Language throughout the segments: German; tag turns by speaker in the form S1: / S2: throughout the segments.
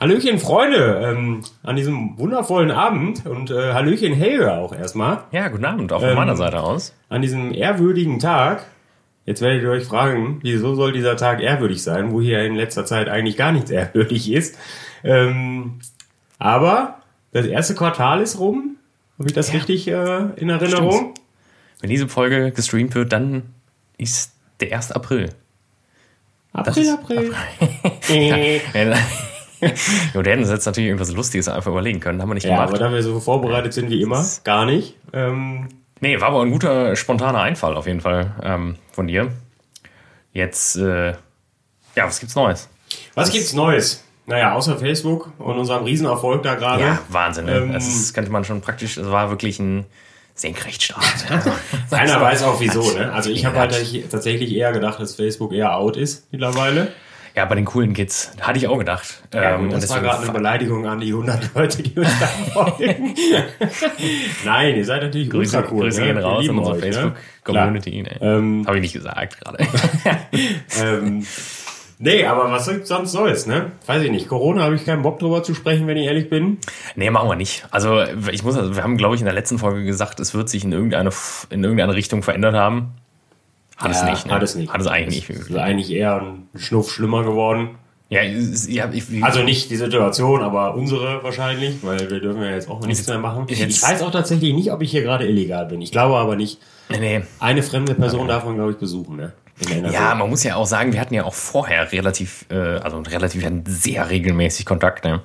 S1: Hallöchen, Freunde, ähm, an diesem wundervollen Abend und äh, Hallöchen, Helge auch erstmal.
S2: Ja, guten Abend, auch von
S1: Ähm,
S2: meiner Seite aus.
S1: An diesem ehrwürdigen Tag. Jetzt werdet ihr euch fragen, wieso soll dieser Tag ehrwürdig sein, wo hier in letzter Zeit eigentlich gar nichts ehrwürdig ist. Ähm, aber das erste Quartal ist rum. Habe ich das richtig äh, in Erinnerung?
S2: Wenn diese Folge gestreamt wird, dann ist der 1. April.
S1: April,
S2: ist-
S1: April.
S2: Ja, wir hätten uns jetzt natürlich irgendwas Lustiges einfach überlegen können, haben wir nicht
S1: ja, aber
S2: gemacht.
S1: da wir so vorbereitet sind wie immer, gar nicht. Ähm,
S2: Nee, war aber ein guter, spontaner Einfall auf jeden Fall ähm, von dir. Jetzt, äh, ja, was gibt's Neues?
S1: was gibt's Neues? Naja, außer Facebook und unserem Riesenerfolg da gerade.
S2: Ja, Wahnsinn. Ne?
S1: Ähm,
S2: das könnte man schon praktisch, es war wirklich ein Senkrechtstart.
S1: Keiner weiß auch wieso, ne? Also ich habe halt tatsächlich eher gedacht, dass Facebook eher out ist mittlerweile.
S2: Ja, bei den coolen Kids, hatte ich auch gedacht.
S1: Ja,
S2: Ähm,
S1: gut,
S2: und
S1: das war gerade eine Beleidigung an die 100 Leute, die uns da folgen. Nein, ihr seid natürlich
S2: Grüße,
S1: ultra cool.
S2: Grüße
S1: ne?
S2: gehen
S1: Wir
S2: raus
S1: lieben
S2: unsere
S1: ne?
S2: Facebook-Community. Ne?
S1: Ähm,
S2: Habe ich nicht gesagt gerade.
S1: Ähm, nee, aber was sonst Neues, ne? Weiß ich nicht. Corona habe ich keinen Bock drüber zu sprechen, wenn ich ehrlich bin.
S2: nee, machen wir nicht. Also ich muss, wir haben, glaube ich, in der letzten Folge gesagt, es wird sich in irgendeine, in irgendeine Richtung verändert haben. Hat es
S1: Ja,
S2: nicht. Ne?
S1: Hat es nicht.
S2: Hat es eigentlich nicht.
S1: Ist eigentlich eher ein Schnuff schlimmer geworden.
S2: Ja, es- ja ich,
S1: Also nicht die Situation, aber unsere wahrscheinlich, weil wir dürfen ja jetzt auch nichts mehr machen.
S2: Jetzt-
S1: Ich weiß auch tatsächlich nicht, ob ich hier gerade illegal bin. Ich glaube aber nicht.
S2: nee.
S1: Eine fremde Person darf man, glaube ich, besuchen, ne?
S2: Ja, man muss ja auch sagen, wir hatten ja auch vorher relativ, äh, also relativ wir hatten sehr regelmäßig Kontakt. Ne?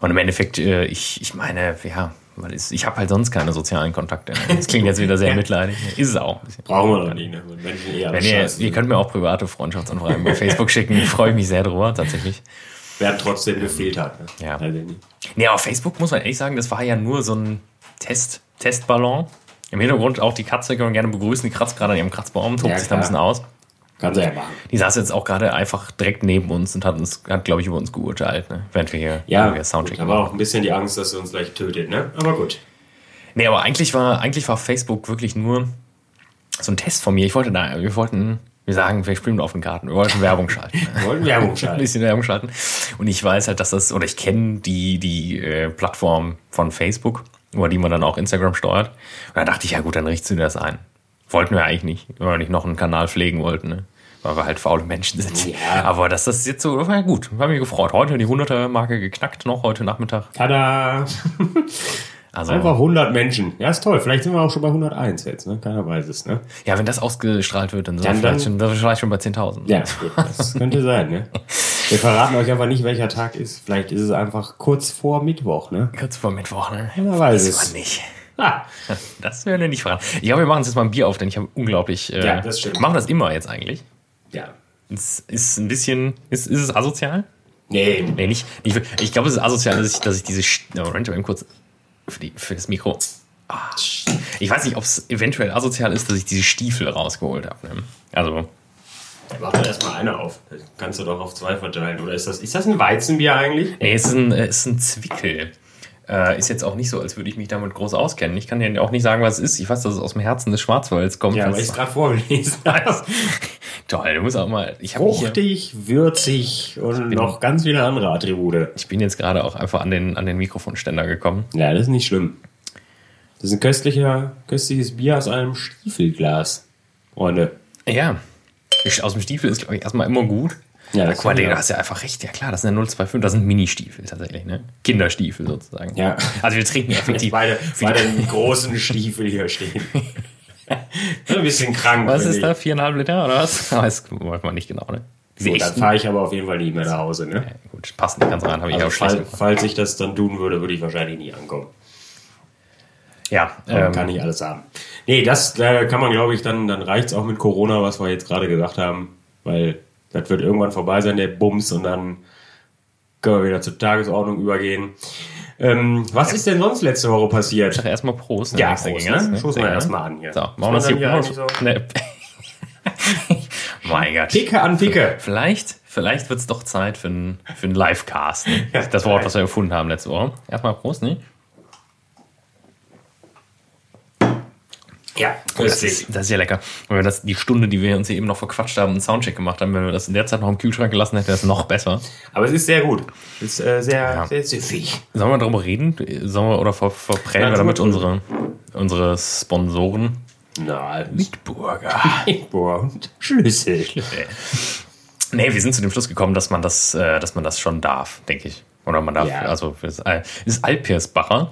S2: Und im Endeffekt, äh, ich, ich meine, ja, weil es- ich habe halt sonst keine sozialen Kontakte. Das klingt jetzt wieder sehr mitleidig. Ist es auch. ein bisschen.
S1: Brauchen wir doch nicht, ne? Menschen eher
S2: Wenn ihr, ihr könnt mir auch private Freundschaftsanfragen bei Facebook schicken, freue ich mich sehr drüber, tatsächlich.
S1: Wer trotzdem gefehlt hat, ne?
S2: Ja.
S1: Also.
S2: Nee, aber Facebook muss man ehrlich sagen, das war ja nur so ein Test, Testballon. Im Hintergrund auch die Katze, kann man gerne begrüßen, die kratzt gerade an ihrem Kratzbaum, tobt
S1: Ja,
S2: sich da ein bisschen aus.
S1: Kann sie ja machen.
S2: Die saß jetzt auch gerade einfach direkt neben uns und hat uns, hat, glaube ich, über uns geurteilt, ne? während wir hier
S1: Ja,
S2: wir
S1: gut,
S2: Soundcheck
S1: da war auch ein bisschen die Angst, dass sie uns gleich tötet, ne? Aber gut.
S2: Nee, aber eigentlich war, eigentlich war Facebook wirklich nur so ein Test von mir. Ich wollte da, wir wollten, wir sagen, wir spielen auf den Karten, wir wollten Werbung schalten.
S1: Wir wollten Werbung
S2: ein
S1: schalten.
S2: bisschen Werbung schalten. Und ich weiß halt, dass das, oder ich kenne die, die äh, Plattform von Facebook, über die man dann auch Instagram steuert. Und da dachte ich, ja gut, dann richtest du dir das ein. Wollten wir eigentlich nicht, weil wir nicht noch einen Kanal pflegen wollten, ne? weil wir halt faule Menschen sind.
S1: Ja.
S2: Aber dass das jetzt so, war ja gut, war mir gefreut. Heute die 100er-Marke geknackt, noch heute Nachmittag.
S1: Tada!
S2: Also,
S1: Einfach 100 Menschen. Ja, ist toll. Vielleicht sind wir auch schon bei 101 jetzt, ne? Keiner weiß es, ne?
S2: ja, wenn das ausgestrahlt wird, dann sind wir vielleicht, schon, vielleicht schon bei 10.000.
S1: Ja, gut, das könnte sein, ne? Wir verraten euch einfach nicht, welcher Tag ist. Vielleicht ist es einfach kurz vor Mittwoch, ne?
S2: Kurz vor Mittwoch, ne?
S1: Wer weiß es.
S2: war nicht.
S1: Ah,
S2: Das werden wir nicht verraten. Ich glaube, wir machen uns jetzt mal ein Bier auf, denn ich habe unglaublich. Äh,
S1: Ja, das stimmt.
S2: Machen das immer jetzt eigentlich?
S1: ja.
S2: Es ist ein bisschen. Ist, ist es asozial?
S1: Nee,
S2: Nee, nicht. nicht ich glaube, es ist asozial, dass ich, dass ich diese. St- Oh, Moment, mal kurz. Für, die, für das Mikro. Ah, ich weiß nicht, ob es eventuell asozial ist, dass ich diese Stiefel rausgeholt habe. Ne? Also,
S1: mach doch erstmal eine auf. Kannst du doch auf zwei verteilen. Oder ist das, ist das ein Weizenbier eigentlich?
S2: nee, es ist ein, es ist ein Zwickel. Äh, ist jetzt auch nicht so, als würde ich mich damit groß auskennen. Ich kann dir auch nicht sagen, was es ist. Ich weiß, dass es aus dem Herzen des Schwarzwalds kommt.
S1: Ja, weil ich es gerade vorgelesen habe.
S2: Toll, du musst auch mal. Ich,
S1: Fruchtig, würzig und noch ganz viele andere Attribute.
S2: ich bin jetzt gerade auch einfach an den, an den Mikrofonständer gekommen.
S1: Ja, das ist nicht schlimm. Das ist ein köstlicher, köstliches Bier aus einem Stiefelglas. Freunde.
S2: Ja. Aus dem Stiefel ist, glaube ich, erstmal immer gut.
S1: Ja, das
S2: mal,
S1: kann
S2: du
S1: ja.
S2: hast ja einfach recht. Ja, klar, das sind ja 025, das sind Mini-Stiefel tatsächlich, ne? Kinderstiefel sozusagen.
S1: Ja.
S2: Also wir trinken effektiv.
S1: Beide, beide großen Stiefel hier stehen. ein bisschen krank.
S2: was ist
S1: ich.
S2: da? Viereinhalb Liter oder was? Weiß weiß man nicht genau, ne?
S1: Gut, dann fahre ich aber auf jeden Fall nicht mehr nach Hause. Ne?
S2: Ja, gut, passt nicht ganz rein, habe ich
S1: Also
S2: auch schlecht
S1: fall,
S2: gemacht.
S1: falls ich das dann tun würde, würde ich wahrscheinlich nie ankommen.
S2: Ja, ähm,
S1: kann nicht alles haben. Nee, das äh, kann man, glaube ich, dann, dann reicht's auch mit Corona, was wir jetzt gerade gesagt haben. Weil das wird irgendwann vorbei sein, der Bums, und dann können wir wieder zur Tagesordnung übergehen. Ähm, was ist denn sonst letzte Woche passiert?
S2: sag erstmal Prost.
S1: Ja,
S2: nichts
S1: Prost,
S2: dagegen,
S1: ne?
S2: ne?
S1: Stoßen wir erstmal an hier.
S2: So, machen wir das hier.
S1: hier
S2: Prost.
S1: eigentlich
S2: Nee. mein Gott.
S1: Picke an Picke.
S2: Vielleicht, vielleicht wird es doch Zeit für einen für einen Livecast. Ne? Das Wort, was wir erfunden haben letzte Woche. Erstmal Prost, ne?
S1: Ja,
S2: Oh, das, ist, das ist ja lecker. Wenn wir das, die Stunde, die wir uns hier eben noch verquatscht haben, einen Soundcheck gemacht haben, wenn wir das in der Zeit noch im Kühlschrank gelassen hätten, wäre es noch besser.
S1: Aber es ist sehr gut. Es ist äh, sehr,
S2: Ja.
S1: sehr süffig.
S2: Sollen wir darüber reden? Sollen wir, oder ver, verprellen
S1: Ja,
S2: wir damit unsere, unsere Sponsoren?
S1: Na,
S2: Bitburger.
S1: Boah, und Schlüssel.
S2: Nee, wir sind zu dem Schluss gekommen, dass man das, äh, dass man das schon darf, denke ich. Oder man darf,
S1: Ja.
S2: also es ist, äh, ist Alpirsbacher.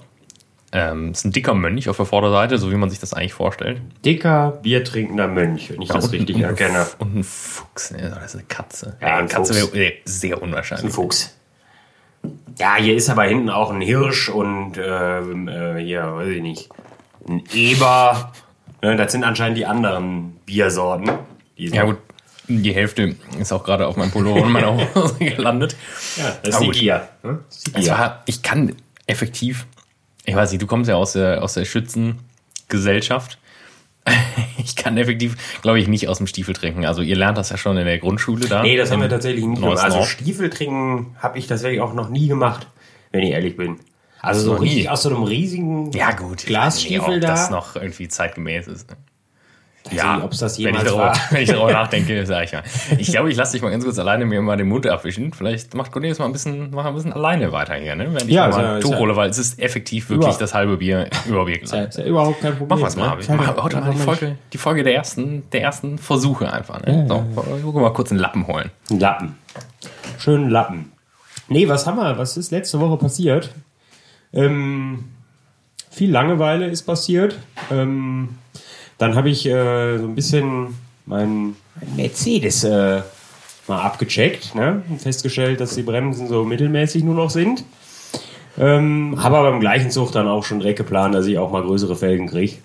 S2: Ähm, ist ein dicker Mönch auf der Vorderseite, so wie man sich das eigentlich vorstellt.
S1: Dicker, biertrinkender Mönch, wenn ich das
S2: und,
S1: richtig
S2: und,
S1: erkenne.
S2: Und ein Fuchs, ne? Das ist eine Katze.
S1: Ja, ein
S2: eine Katze
S1: Fuchs.
S2: wäre wär sehr
S1: Ein
S2: unwahrscheinlich.
S1: Fuchs. Ja, hier ist aber hinten auch ein Hirsch und ähm, äh, hier, weiß ich nicht, ein Eber. Ne, das sind anscheinend die anderen Biersorten. Die
S2: Ja gut, die Hälfte ist auch gerade auf meinem Pullover und meiner Hose gelandet.
S1: Ja, das ist
S2: Aber
S1: die. Gier. Das ist die
S2: Es
S1: Gier.
S2: war, ich kann effektiv, ich weiß nicht, du kommst ja aus der, aus der Schützengesellschaft. Ich kann effektiv, glaube ich, nicht aus dem Stiefel trinken. Also ihr lernt das ja schon in der Grundschule da.
S1: Nee, das haben wir tatsächlich nicht gemacht. Also. Stiefel trinken habe ich tatsächlich auch noch nie gemacht, wenn ich ehrlich bin. Also so
S2: nie.
S1: richtig aus so einem riesigen
S2: Ja gut,
S1: Glasstiefel
S2: nicht,
S1: da.
S2: das noch irgendwie zeitgemäß ist. Ne?
S1: Ja, ob es das
S2: wenn ich,
S1: jemals
S2: darüber,
S1: war.
S2: wenn ich darüber nachdenke, sage ich mal. Ich glaube, ich lasse dich mal ganz kurz alleine mir mal den Mund abwischen. Vielleicht macht Cornelius mal ein bisschen, mach ein bisschen alleine weiter hier, ne? Wenn ich
S1: Ja,
S2: ja,
S1: ist
S2: mal
S1: ja-
S2: ein
S1: ist
S2: Tuch
S1: ja-
S2: hole, weil es ist effektiv wirklich
S1: Über-
S2: das halbe Bier über Bier
S1: Ja,
S2: gelandet.
S1: ist ja überhaupt kein Problem.
S2: Mach was mal.
S1: ne?
S2: Wir machen heute mal die Folge, die Folge der ersten, der ersten Versuche einfach. Ne? So, wir gucken mal kurz einen Lappen holen.
S1: Ein Lappen. Schönen Lappen. Nee, was haben wir? Was ist letzte Woche passiert? Ähm, viel Langeweile ist passiert. Ähm, dann habe ich äh, so ein bisschen meinen mein Mercedes äh, mal abgecheckt ne? und festgestellt, dass die Bremsen so mittelmäßig nur noch sind. Ähm, habe aber im gleichen Zug dann auch schon direkt geplant, dass ich auch mal größere Felgen kriege.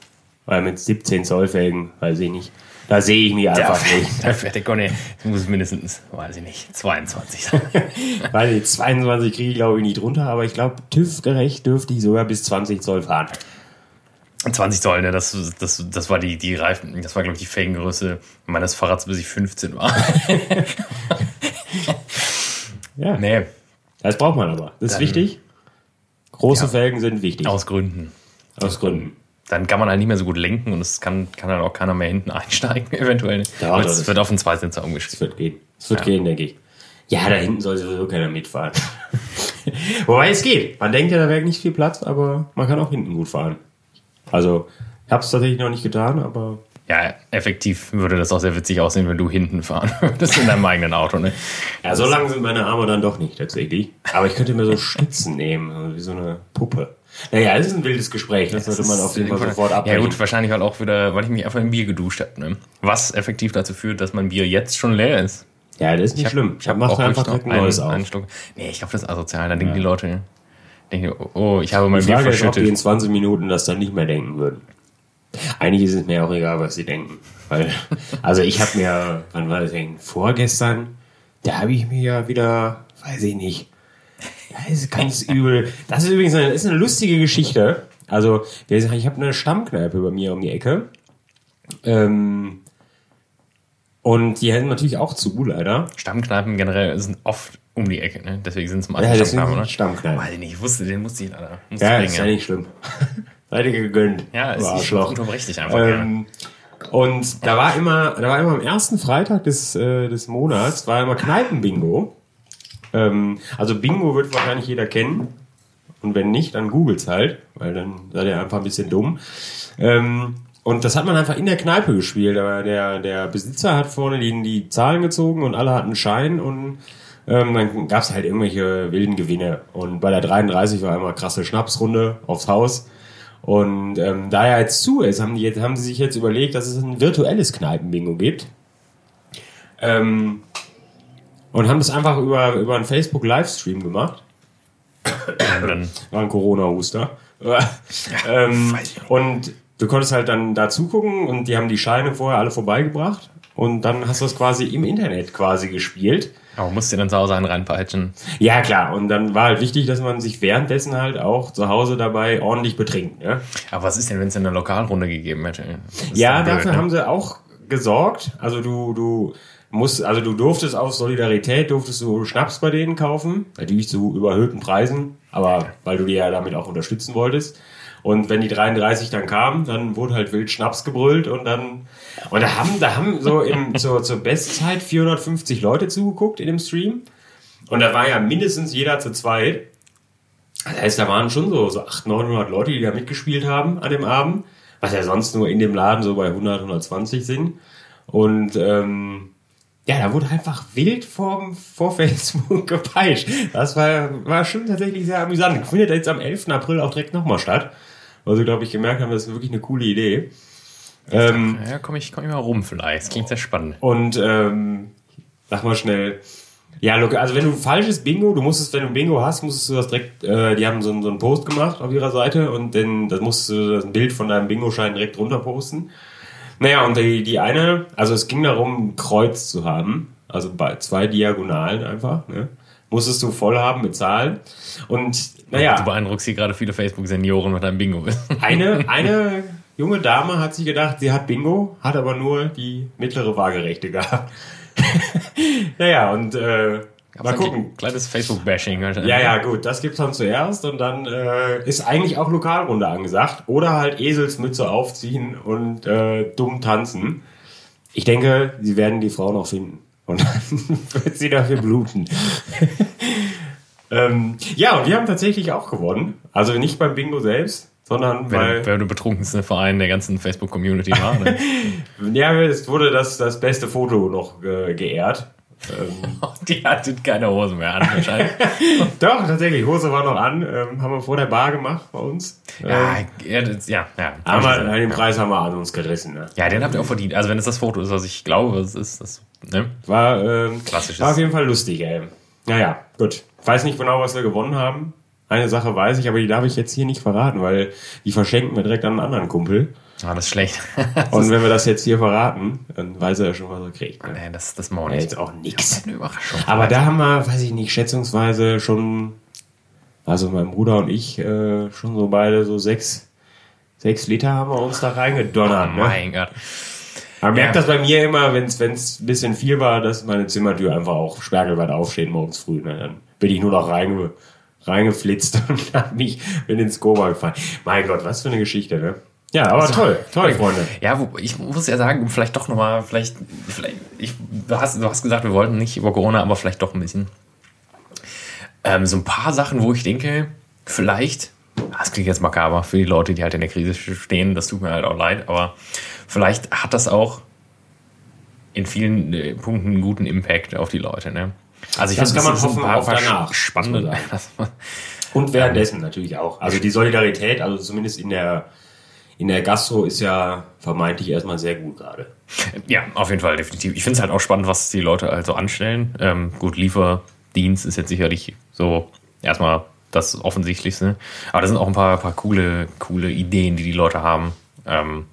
S1: Weil mit 17 Zoll Felgen, weiß ich nicht. Da sehe ich mich einfach nicht.
S2: Da fährt der Conny, muss mindestens, weiß ich nicht, 22 sein.
S1: Weil die 22 kriege ich glaube ich nicht runter, aber ich glaube, TÜV-gerecht dürfte ich sogar bis 20 Zoll fahren.
S2: 20 Zoll, ne? Das, das, das war die, die Reifen, das war, glaube ich, die Felgengröße meines Fahrrads, bis ich 15 war.
S1: Ja,
S2: nee,
S1: das braucht man aber. Das ist
S2: Dann-
S1: wichtig. Große
S2: Ja.
S1: Felgen sind wichtig.
S2: aus Gründen.
S1: Aus Gründen.
S2: Dann kann man halt nicht mehr so gut lenken und es kann, kann dann auch keiner mehr hinten einsteigen, eventuell.
S1: Ja,
S2: Aber
S1: das
S2: es wird auf den Zweisitzer
S1: Es
S2: umgeschrieben.
S1: wird gehen. Es wird
S2: Ja.
S1: gehen, denke ich. Ja, da hinten soll sowieso keiner mitfahren. Wobei es geht. Man denkt ja, da wäre nicht viel Platz, aber man kann auch hinten gut fahren. Also, ich habe es tatsächlich noch nicht getan, aber
S2: Ja, effektiv würde das auch sehr witzig aussehen, wenn du hinten fahren würdest in deinem eigenen Auto, ne?
S1: ja, so lang sind meine Arme dann doch nicht tatsächlich. Aber ich könnte mir so Stützen nehmen, also wie so eine Puppe. Naja, es ist ein wildes Gespräch, das sollte man auf jeden Fall sofort
S2: Ja
S1: abbrechen.
S2: gut, wahrscheinlich halt auch wieder, weil ich mich einfach im Bier geduscht habe, ne? Was effektiv dazu führt, dass mein Bier jetzt schon leer ist.
S1: Ja, das ist nicht schlimm.
S2: Ich habe
S1: Mach einfach direkt ein neues auf.
S2: einen Schluck. Nee, ich glaube, das ist asozial. Da denken die Leute, denken, oh, ich habe
S1: Die
S2: Bier
S1: Frage ist, ob die in
S2: verschüttet.
S1: 20 Minuten das dann nicht mehr denken würden. Eigentlich ist es mir auch egal, was sie denken. Weil, also ich habe mir, wann war das denn? Vorgestern, da habe ich mir ja wieder, weiß ich nicht, das ist ganz übel. Das ist übrigens eine, ist eine lustige Geschichte. Also, ich habe eine Stammkneipe bei mir um die Ecke. Ähm, und die hätten natürlich auch zu, leider.
S2: Stammkneipen generell sind oft um die Ecke, ne? Deswegen sind es
S1: Ja,
S2: meistens
S1: das sind
S2: Stammkneipen, oder?
S1: Stammkneipen.
S2: Weiß ich nicht, ich wusste, den musste ich leider. Musste
S1: Ja,
S2: ich
S1: ist ja
S2: bringen,
S1: nicht schlimm. Seid ihr gegönnt.
S2: ja. ja ich
S1: Arschloch.
S2: unterbreche dich einfach gerne.
S1: Ähm, und da war immer, da war immer am ersten Freitag des, äh, des Monats, war immer Kneipenbingo. Ähm, also Bingo wird wahrscheinlich jeder kennen. Und wenn nicht, dann googelt's halt, weil dann seid ihr einfach ein bisschen dumm. Ähm, und das hat man einfach in der Kneipe gespielt. Aber der, der Besitzer hat vorne die, die Zahlen gezogen und alle hatten Schein und ähm, dann gab's halt irgendwelche wilden Gewinne. Und bei der 33 war immer krasse Schnapsrunde aufs Haus. Und ähm, da er jetzt zu ist, haben, die jetzt, haben sie sich jetzt überlegt, dass es ein virtuelles Kneipenbingo gibt. Ähm, und haben das einfach über, über einen Facebook-Livestream gemacht. War ein Corona-Huster. ähm, und du konntest halt dann da zugucken und die haben die Scheine vorher alle vorbeigebracht. Und dann hast du das quasi im Internet quasi gespielt.
S2: Aber musst du dann zu Hause einen reinpeitschen.
S1: Ja, klar. Und dann war halt wichtig, dass man sich währenddessen halt auch zu Hause dabei ordentlich betrinkt. Ne?
S2: Aber was ist denn, wenn es eine Lokalrunde gegeben hätte?
S1: Ja, dafür
S2: ne?
S1: haben sie auch gesorgt. Also du, du musst, also du durftest aus Solidarität, durftest du Schnaps bei denen kaufen. Natürlich zu überhöhten Preisen, aber weil du die ja damit auch unterstützen wolltest. Und wenn die 33 dann kamen, dann wurde halt wild Schnaps gebrüllt und dann, und da haben, da haben so im, zur, zur Bestzeit 450 Leute zugeguckt in dem Stream. Und da war ja mindestens jeder zu zweit. Das heißt, da waren schon so, so 800, 900 Leute, die da mitgespielt haben an dem Abend. Was ja sonst nur in dem Laden so bei 100, 120 sind. Und, ähm, ja, da wurde einfach wild vor, vor Facebook gepeitscht. Das war, war schon tatsächlich sehr amüsant. Findet jetzt am 11. April auch direkt nochmal statt. Weil sie, glaube ich, gemerkt haben, das ist wirklich eine coole Idee. Ähm,
S2: Ja, komm ich, komm ich mal rum vielleicht. Das klingt sehr spannend.
S1: und ähm, sag mal schnell. Ja, also wenn du falsches Bingo, du musstest, wenn du Bingo hast, musstest du das direkt, äh, die haben so, einen- so einen Post gemacht auf ihrer Seite und dann das musst du das Bild von deinem Bingo-Schein direkt runter posten. Naja, und die, die eine, also es ging darum, ein Kreuz zu haben, also bei zwei Diagonalen einfach, ne? Musstest du voll haben mit Zahlen. Und
S2: Du
S1: naja,
S2: beeindruckst hier gerade viele Facebook-Senioren mit deinem Bingo.
S1: eine, eine junge Dame hat sich gedacht, sie hat Bingo, hat aber nur die mittlere Waagerechte gehabt. naja, und äh, mal gucken.
S2: Kleines Facebook-Bashing.
S1: Ja, ja, gut, das gibt's dann zuerst und dann äh, ist eigentlich auch Lokalrunde angesagt. Oder halt Eselsmütze aufziehen und äh, dumm tanzen. Ich denke, sie werden die Frau noch finden. Und dann wird sie dafür bluten. ähm, ja, und wir haben tatsächlich auch gewonnen. Also nicht beim Bingo selbst, sondern
S2: Wer,
S1: weil,
S2: wer der betrunkenste Verein der ganzen Facebook-Community war. Ne?
S1: ja, es wurde das, das beste Foto noch äh, geehrt. Ähm,
S2: Die hatten keine Hose mehr an wahrscheinlich.
S1: doch, tatsächlich, Hose war noch an. Ähm, haben wir vor der Bar gemacht bei uns. Ähm,
S2: ja, ja, ja, ja.
S1: haben wir, den Preis haben wir an uns gerissen. Ne?
S2: Ja, den habt ihr auch verdient. Also wenn es das Foto ist, was ich glaube, es ist, das, ne?
S1: War, ähm,
S2: Klassisches.
S1: war auf jeden Fall lustig, ey. Naja, gut. Weiß nicht genau, was wir gewonnen haben. Eine Sache weiß ich, aber die darf ich jetzt hier nicht verraten, weil die verschenken wir direkt an einen anderen Kumpel.
S2: Ah, das ist schlecht.
S1: Und wenn wir das jetzt hier verraten, dann weiß er ja schon, was er kriegt. Ne?
S2: nee, das, das machen wir nicht.
S1: jetzt auch
S2: ist eine Überraschung.
S1: Aber da haben wir, weiß ich nicht, schätzungsweise schon, also mein Bruder und ich, äh, schon so beide so sechs, sechs Liter haben wir uns da reingedonnert.
S2: Oh
S1: ne?
S2: mein Gott.
S1: Man merkt
S2: Ja.
S1: das bei mir immer, wenn es ein bisschen viel war, dass meine Zimmertür einfach auch spergelweit aufsteht morgens früh. Ne? Dann bin ich nur noch reinge, reingeflitzt und hab mich, bin ins Koma gefallen. Mein Gott, was für eine Geschichte, ne? Ja, aber toll, toll, Freunde.
S2: Ja, wo, ich muss ja sagen, vielleicht doch nochmal, vielleicht, vielleicht ich, du, hast, du hast gesagt, wir wollten nicht über Corona, aber vielleicht doch ein bisschen. Ähm, so ein paar Sachen, wo ich denke, vielleicht, ah, das klingt jetzt makaber für die Leute, die halt in der Krise stehen, das tut mir halt auch leid, aber vielleicht hat das auch in vielen äh, Punkten einen guten Impact auf die Leute. Ne? Also ich
S1: Das
S2: finde,
S1: kann man
S2: sind
S1: hoffen, auch danach,
S2: spannende.
S1: man
S2: das
S1: Und währenddessen natürlich auch. Also die Solidarität, also zumindest in der, in der Gastro ist ja vermeintlich erstmal sehr gut gerade.
S2: Ja, auf jeden Fall, definitiv. Ich finde es halt auch spannend, was die Leute halt so anstellen. Ähm, gut, Lieferdienst ist jetzt sicherlich so erstmal das Offensichtlichste. Aber da sind auch ein paar, paar coole, coole Ideen, die die Leute haben. Ähm,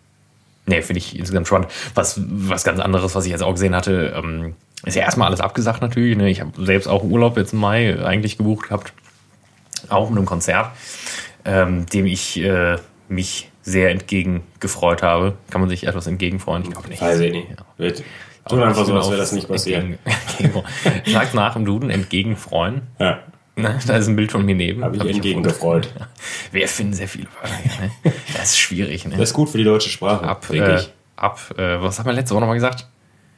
S2: nee, finde ich insgesamt spannend. Was, was ganz anderes, was ich jetzt auch gesehen hatte, ähm, ist ja erstmal alles abgesagt natürlich. Ne? Ich habe selbst auch Urlaub jetzt im Mai eigentlich gebucht gehabt. Auch mit einem Konzert, ähm, dem ich äh, mich sehr entgegen gefreut habe. Kann man sich etwas entgegenfreuen? Ich glaube nicht.
S1: Weiß ich nicht. Wird, tun einfach so, als wäre das nicht passiert.
S2: Sagt nach im Duden, entgegenfreuen.
S1: Ja,
S2: Ne? Da ist ein Bild von mir neben.
S1: habe ich
S2: Hab
S1: entgegen
S2: erfunden.
S1: gefreut.
S2: Wir finden sehr viele Wörter. Ne? Das ist schwierig. Ne?
S1: Das ist gut für die deutsche Sprache,
S2: ab, äh,
S1: ich.
S2: ab äh, was haben wir letzte Woche nochmal gesagt?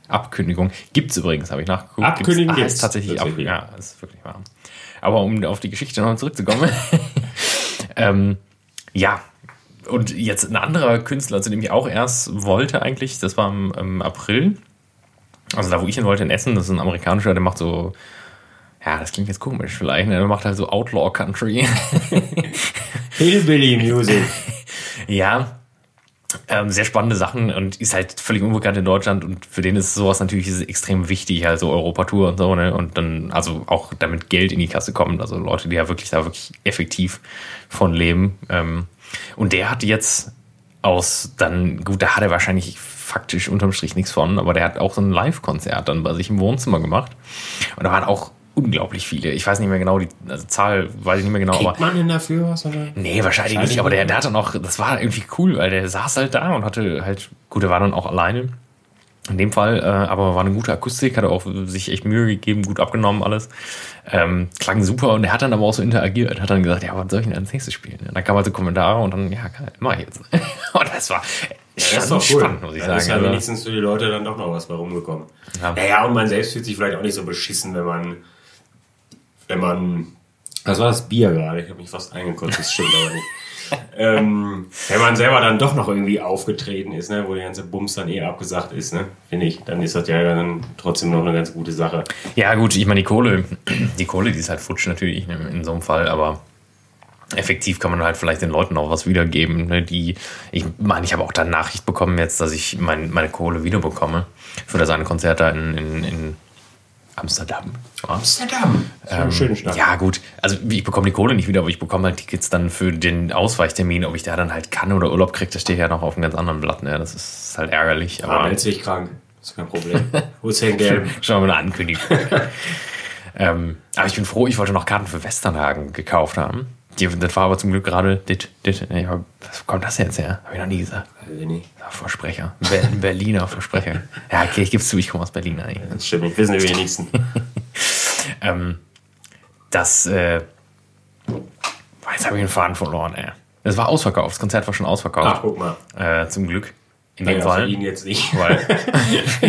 S2: Abkündigung. Gibt's übrigens, habe ich nachgeguckt.
S1: Abkündigen
S2: gibt's, ah,
S1: gibt's,
S2: ist tatsächlich,
S1: tatsächlich.
S2: Ab, ja, ist wirklich wahr. Aber um auf die Geschichte noch zurückzukommen. ähm, ja, und jetzt ein anderer Künstler, zu dem ich auch erst wollte eigentlich, das war im, im April. Also da, wo ich hin wollte, in Essen, das ist ein amerikanischer, der macht so, ja, das klingt jetzt komisch vielleicht, ne? der macht halt so Outlaw Country.
S1: Hillbilly Music.
S2: Ja, ähm, sehr spannende Sachen und ist halt völlig unbekannt in Deutschland und für den ist sowas natürlich extrem wichtig, also Europatour und so, ne? Und dann, also auch damit Geld in die Kasse kommt, also Leute, die ja wirklich da wirklich effektiv von leben. Ähm, und der hat jetzt aus dann, gut, da hat er wahrscheinlich faktisch unterm Strich nichts von, aber der hat auch so ein Live-Konzert dann bei sich im Wohnzimmer gemacht. Und da waren auch unglaublich viele. Ich weiß nicht mehr genau, die also Zahl weiß ich nicht mehr genau, aber
S1: Kriegt man denn dafür was? Oder?
S2: Nee, wahrscheinlich
S1: Wahrscheinlich
S2: nicht, aber der, der hatte noch, das war irgendwie cool, weil der saß halt da und hatte halt, gut, der war dann auch alleine. In dem Fall, äh, aber war eine gute Akustik, hat er auch sich echt Mühe gegeben, gut abgenommen alles. Ähm, klang super und er hat dann aber auch so interagiert, hat dann gesagt, ja, was soll ich denn als nächstes spielen? Und dann kam halt so Kommentare und dann, ja, geil, mach ich jetzt. und das war
S1: ja, das ist doch cool. spannend, muss ich sagen. Ist ja also, wenigstens für die Leute dann doch noch was bei rumgekommen. Ja. Naja, und man selbst fühlt sich vielleicht auch nicht so beschissen, wenn man, wenn man, was war das Bier gerade? Ich habe mich fast eingekotzt, das stimmt aber nicht ähm, wenn man selber dann doch noch irgendwie aufgetreten ist, ne, wo der ganze Bums dann eh abgesagt ist, ne, finde ich, dann ist das ja dann trotzdem noch eine ganz gute Sache.
S2: Ja, gut, ich meine, die Kohle, die Kohle, die ist halt futsch natürlich in so einem Fall, aber effektiv kann man halt vielleicht den Leuten auch was wiedergeben, ne, die, ich meine, ich habe auch da Nachricht bekommen jetzt, dass ich mein, meine Kohle wiederbekomme für das eine Konzert da in, in, in Amsterdam.
S1: Amsterdam.
S2: Ähm, schöne Stadt. Ja, gut. Also ich bekomme die Kohle nicht wieder, aber ich bekomme halt Tickets dann für den Ausweichtermin. Ob ich da dann halt kann oder Urlaub kriege, das steht ja noch auf einem ganz anderen Blatt. Ne? Das ist halt ärgerlich.
S1: Aber ah, jetzt dich krank. Das ist kein Problem. Wo ist Geld?
S2: Schauen wir mal eine Ankündigung. ähm, aber ich bin froh, ich wollte noch Karten für Westernhagen gekauft haben. Die, das war aber zum Glück gerade, dit, dit, was kommt das jetzt her? Habe ich noch nie gesagt. Versprecher. Berliner Versprecher. Ja, okay, ich gebe es zu, ich komme aus Berlin eigentlich.
S1: Das stimmt, ich wissen die wenigsten.
S2: ähm, das, äh, jetzt habe ich den Faden verloren, ey. Es war ausverkauft, das Konzert war schon ausverkauft.
S1: Ach, guck mal.
S2: Äh, zum Glück.
S1: In dem Fall. Ihn jetzt nicht.
S2: Weil,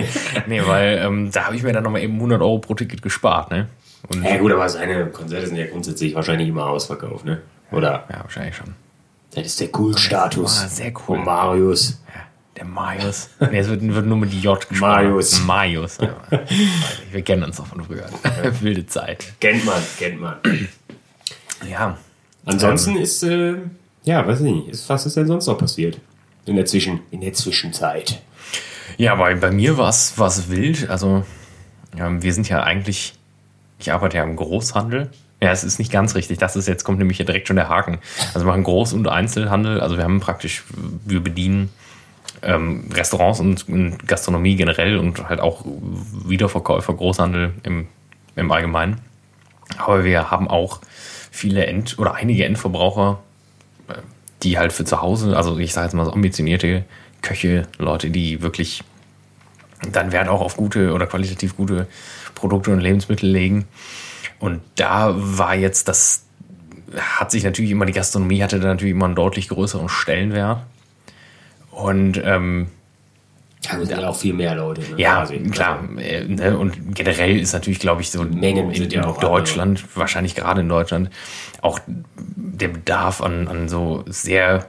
S2: nee, weil ähm, da habe ich mir dann nochmal eben 100 Euro pro Ticket gespart, ne?
S1: Und ja gut, aber seine Konzerte sind ja grundsätzlich wahrscheinlich immer ausverkauft, ne? Oder?
S2: Ja, wahrscheinlich schon.
S1: Das ist der Cool-Status.
S2: Ah, sehr cool.
S1: Und Marius.
S2: Ja, der Marius. nee, es wird, wird, nur mit J gesprochen.
S1: Marius.
S2: Marius. Wir kennen uns doch von früher. Wilde Zeit.
S1: Kennt man, kennt man.
S2: Ja.
S1: Ansonsten ähm, ist, äh, ja, weiß ich nicht, ist, was ist denn sonst noch passiert? In der, Zwischen, in der Zwischenzeit.
S2: Ja, bei, bei mir war es wild. Also, ja, wir sind ja eigentlich ich arbeite ja im Großhandel. Ja, es ist nicht ganz richtig. Das ist jetzt kommt nämlich hier direkt schon der Haken. Also wir machen Groß- und Einzelhandel. Also wir haben praktisch, wir bedienen ähm, Restaurants und, und, Gastronomie generell und halt auch Wiederverkäufer, Großhandel im, im Allgemeinen. Aber wir haben auch viele End- oder einige Endverbraucher, äh, die halt für zu Hause, also ich sage jetzt mal so ambitionierte Köche, Leute, die wirklich dann Wert auch auf gute oder qualitativ gute Produkte und Lebensmittel legen. Und da war jetzt das, hat sich natürlich immer, die Gastronomie hatte da natürlich immer einen deutlich größeren Stellenwert. Und ähm,
S1: ja, sind ja auch viel mehr Leute. Ne?
S2: Ja, quasi. klar. Äh, ne? Und generell ist natürlich, glaube ich, so Mengen in, in Deutschland, andere. wahrscheinlich gerade in Deutschland, auch der Bedarf an, an so sehr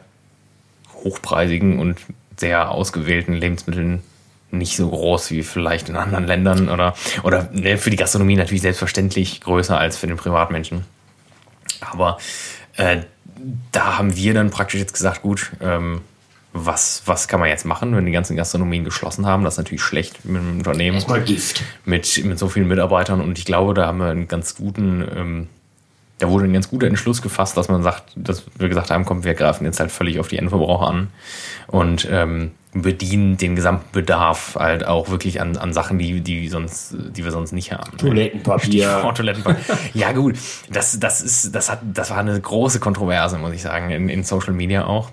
S2: hochpreisigen und sehr ausgewählten Lebensmitteln nicht so groß wie vielleicht in anderen Ländern oder, oder ne, für die Gastronomie natürlich selbstverständlich größer als für den Privatmenschen. Aber äh, da haben wir dann praktisch jetzt gesagt, gut, ähm, was, was kann man jetzt machen, wenn die ganzen Gastronomien geschlossen haben? Das ist natürlich schlecht mit einem Unternehmen.
S1: Erstmal Gift.
S2: Mit, mit so vielen Mitarbeitern und ich glaube, da haben wir einen ganz guten, ähm, da wurde ein ganz guter Entschluss gefasst, dass man sagt, dass wir gesagt haben, komm, wir greifen jetzt halt völlig auf die Endverbraucher an und ähm, bedienen den gesamten Bedarf halt auch wirklich an, an Sachen, die, die, sonst, die wir sonst nicht haben.
S1: Toilettenpapier.
S2: Toilettenpapier. ja, gut. Das, das, ist, das, hat, das war eine große Kontroverse, muss ich sagen, in, in Social Media auch.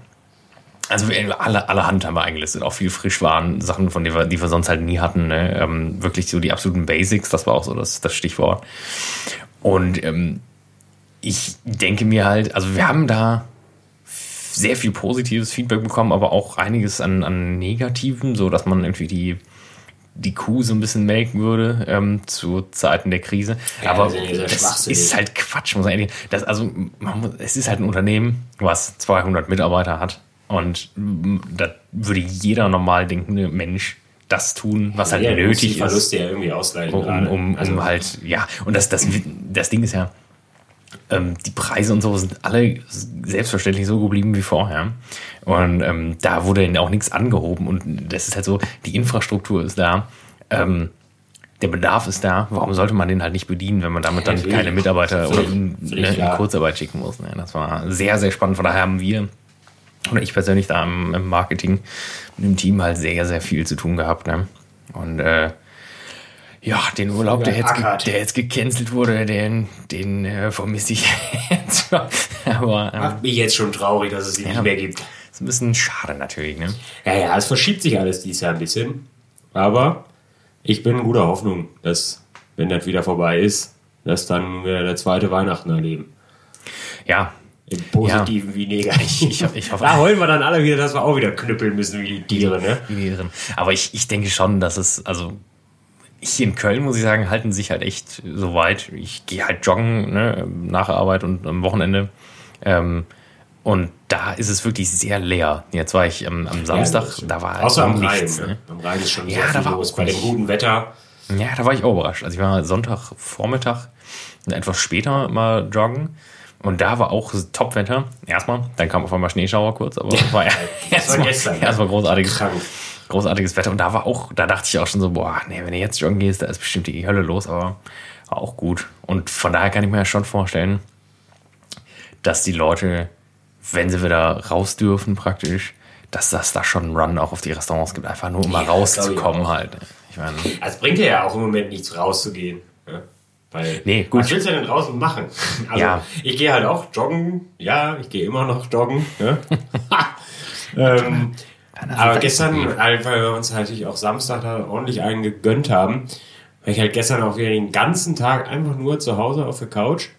S2: Also alle, alle Hand haben wir eingelistet, auch viel Frischwaren, Sachen, von denen wir, die wir sonst halt nie hatten. Ne? Ähm, wirklich so die absoluten Basics, das war auch so das, das Stichwort. Und ähm, ich denke mir halt, also wir haben da sehr viel positives Feedback bekommen, aber auch einiges an, an negativen, so dass man irgendwie die, die Kuh so ein bisschen melken würde ähm, zu Zeiten der Krise. Ja, aber das ist halt Quatsch, muss man ehrlich das, Also muss, es ist halt ein Unternehmen, was 200 Mitarbeiter hat und da würde jeder normal denkende Mensch das tun, was halt ja, nötig ist.
S1: Verluste ja irgendwie ausgleichen.
S2: Um, um, um, also. um halt, ja, und das, das, das Ding ist ja, ähm, die Preise und so sind alle selbstverständlich so geblieben wie vorher. Und ähm, da wurde auch nichts angehoben. Und das ist halt so, die Infrastruktur ist da. Ähm, der Bedarf ist da. Warum sollte man den halt nicht bedienen, wenn man damit dann ja, keine Mitarbeiter oder in, ne, in, Kurzarbeit schicken muss? Ne? Das war sehr, sehr spannend. Von daher haben wir oder ich persönlich da im, im Marketing mit dem Team halt sehr, sehr viel zu tun gehabt. Ne? Und äh, ja, den Urlaub, der jetzt, der jetzt gecancelt wurde, den, den äh, vermisse ich jetzt.
S1: Aber, ähm, Macht mich jetzt schon traurig, dass es ihn ja, nicht mehr gibt.
S2: Ist ein bisschen schade natürlich, ne?
S1: Ja, ja, es verschiebt sich alles dieses Jahr ein bisschen. Aber ich bin in guter Hoffnung, dass, wenn das wieder vorbei ist, dass dann wir der zweite Weihnachten erleben.
S2: Ja,
S1: Im Positiven
S2: Ja.
S1: wie Negativen.
S2: Ich- ich- ich hoffe-
S1: da heulen wir dann alle wieder, dass wir auch wieder knüppeln müssen wie die Tiere, ne?
S2: irgendwie drin. Aber ich, ich denke schon, dass es, also hier in Köln, muss ich sagen, halten sich halt echt so weit. Ich gehe halt joggen ne, nach der Arbeit und am Wochenende. Ähm, und da ist es wirklich sehr leer. Jetzt war ich am, am Samstag,
S1: Ja,
S2: da war halt
S1: Außer am Rhein.
S2: nichts.
S1: Ne?
S2: Ne?
S1: Am Rhein ist schon
S2: Ja, da war
S1: los. Bei dem guten Wetter.
S2: Ja, da war ich auch überrascht. Also ich war Sonntag Vormittag etwas später mal joggen und da war auch Topwetter. Erstmal, dann kam auf einmal Schneeschauer kurz, aber war erstmal
S1: gestern, ne?
S2: erstmal großartiges,
S1: Krank.
S2: Großartiges Wetter und da war auch, da dachte ich auch schon so, boah, nee, wenn du jetzt joggen gehst, da ist bestimmt die Hölle los, aber war auch gut. Und von daher kann ich mir ja schon vorstellen, dass die Leute, wenn sie wieder raus dürfen praktisch, dass das da schon einen Run auch auf die Restaurants gibt, einfach nur um mal
S1: Ja,
S2: rauszukommen halt. Ich meine,
S1: Also, Es bringt dir ja auch im Moment nichts rauszugehen. Ne? Weil,
S2: Nee, gut.
S1: Was willst du denn draußen machen? Also,
S2: Ja.
S1: ich gehe halt auch joggen. Ja, ich gehe immer noch joggen. Ne? ähm, aber gestern, weil wir uns halt auch Samstag da ordentlich einen gegönnt haben, war ich halt gestern auch wieder den ganzen Tag einfach nur zu Hause auf der Couch.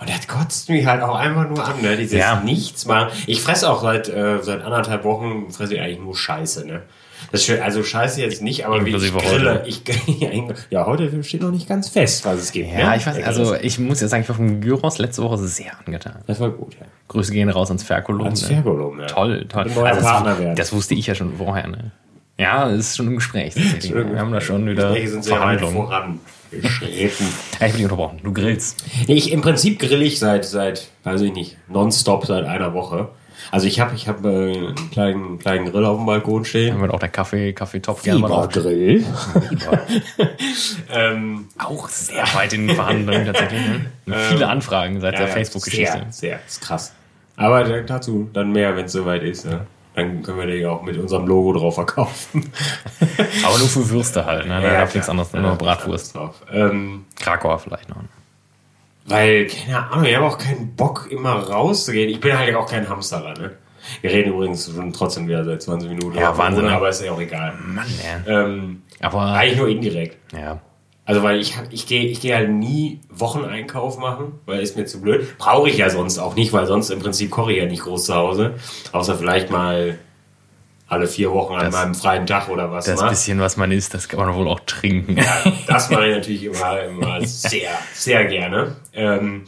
S1: Und das kotzt mich halt auch einfach nur an, ne? Dieses
S2: Ja.
S1: Nichts machen. Ich fresse auch seit, äh, seit anderthalb Wochen, fresse ich eigentlich nur Scheiße, ne? Das schön, also Scheiße jetzt nicht, aber wie ich grille.
S2: heute.
S1: Ich, ja, heute steht noch nicht ganz fest, was es gibt.
S2: Ja,
S1: ne?
S2: ich weiß, also ich muss ja sagen, ich war vom Gyros letzte Woche sehr angetan.
S1: Das war gut, ja.
S2: Grüße gehen raus ans Ferkulum.
S1: Ans
S2: ne?
S1: Ferkulum, ja.
S2: Toll, toll. Also das,
S1: werden.
S2: das wusste ich ja schon vorher. Ne? Ja, es ist schon im Gespräch. Wir haben da schon wieder
S1: Gespräche sind sehr weit
S2: Verhandlungen.
S1: vorangeschritten.
S2: Ja, ich bin unterbrochen. Du grillst.
S1: Nee, ich, Im Prinzip grill ich seit, seit, weiß ich nicht, nonstop seit einer Woche. Also ich habe ich hab, äh, einen kleinen, kleinen Grill auf dem Balkon stehen.
S2: Haben wir auch der Kaffee, Kaffeetopf gerne mal.
S1: Grill. ähm,
S2: Auch sehr weit in den Verhandlungen tatsächlich. Ne? Viele Anfragen seit
S1: ja,
S2: der
S1: ja,
S2: Facebook-Geschichte.
S1: Sehr, sehr, ist krass. Aber da- dazu dann mehr, wenn es soweit ist. Ne? Dann können wir den ja auch mit unserem Logo drauf verkaufen.
S2: Aber nur für Würste halt. Ne? Da
S1: Ja,
S2: darf nichts anderes,
S1: Ja,
S2: nur
S1: da
S2: Bratwurst.
S1: drauf. Ähm,
S2: Krakauer vielleicht noch.
S1: Weil, keine Ahnung, ich habe auch keinen Bock, immer rauszugehen. Ich bin halt auch kein Hamsterer, ne? Wir reden übrigens schon trotzdem wieder seit 20 Minuten.
S2: Ja, Wahnsinn, ne?
S1: Aber ist ja auch egal.
S2: Mann, ja.
S1: Ähm,
S2: Aber
S1: eigentlich nur indirekt.
S2: ja.
S1: Also, weil ich, ich gehe ich gehe halt nie Wocheneinkauf machen, weil ist mir zu blöd. Brauche ich ja sonst auch nicht, weil sonst im Prinzip koche ich ja nicht groß zu Hause. Außer vielleicht mal alle vier Wochen an
S2: Das-
S1: meinem freien Tag oder was.
S2: Das
S1: ne?
S2: bisschen, was man isst, das kann man wohl auch trinken.
S1: Ja, das mache ich natürlich immer, immer sehr, sehr gerne. Ähm,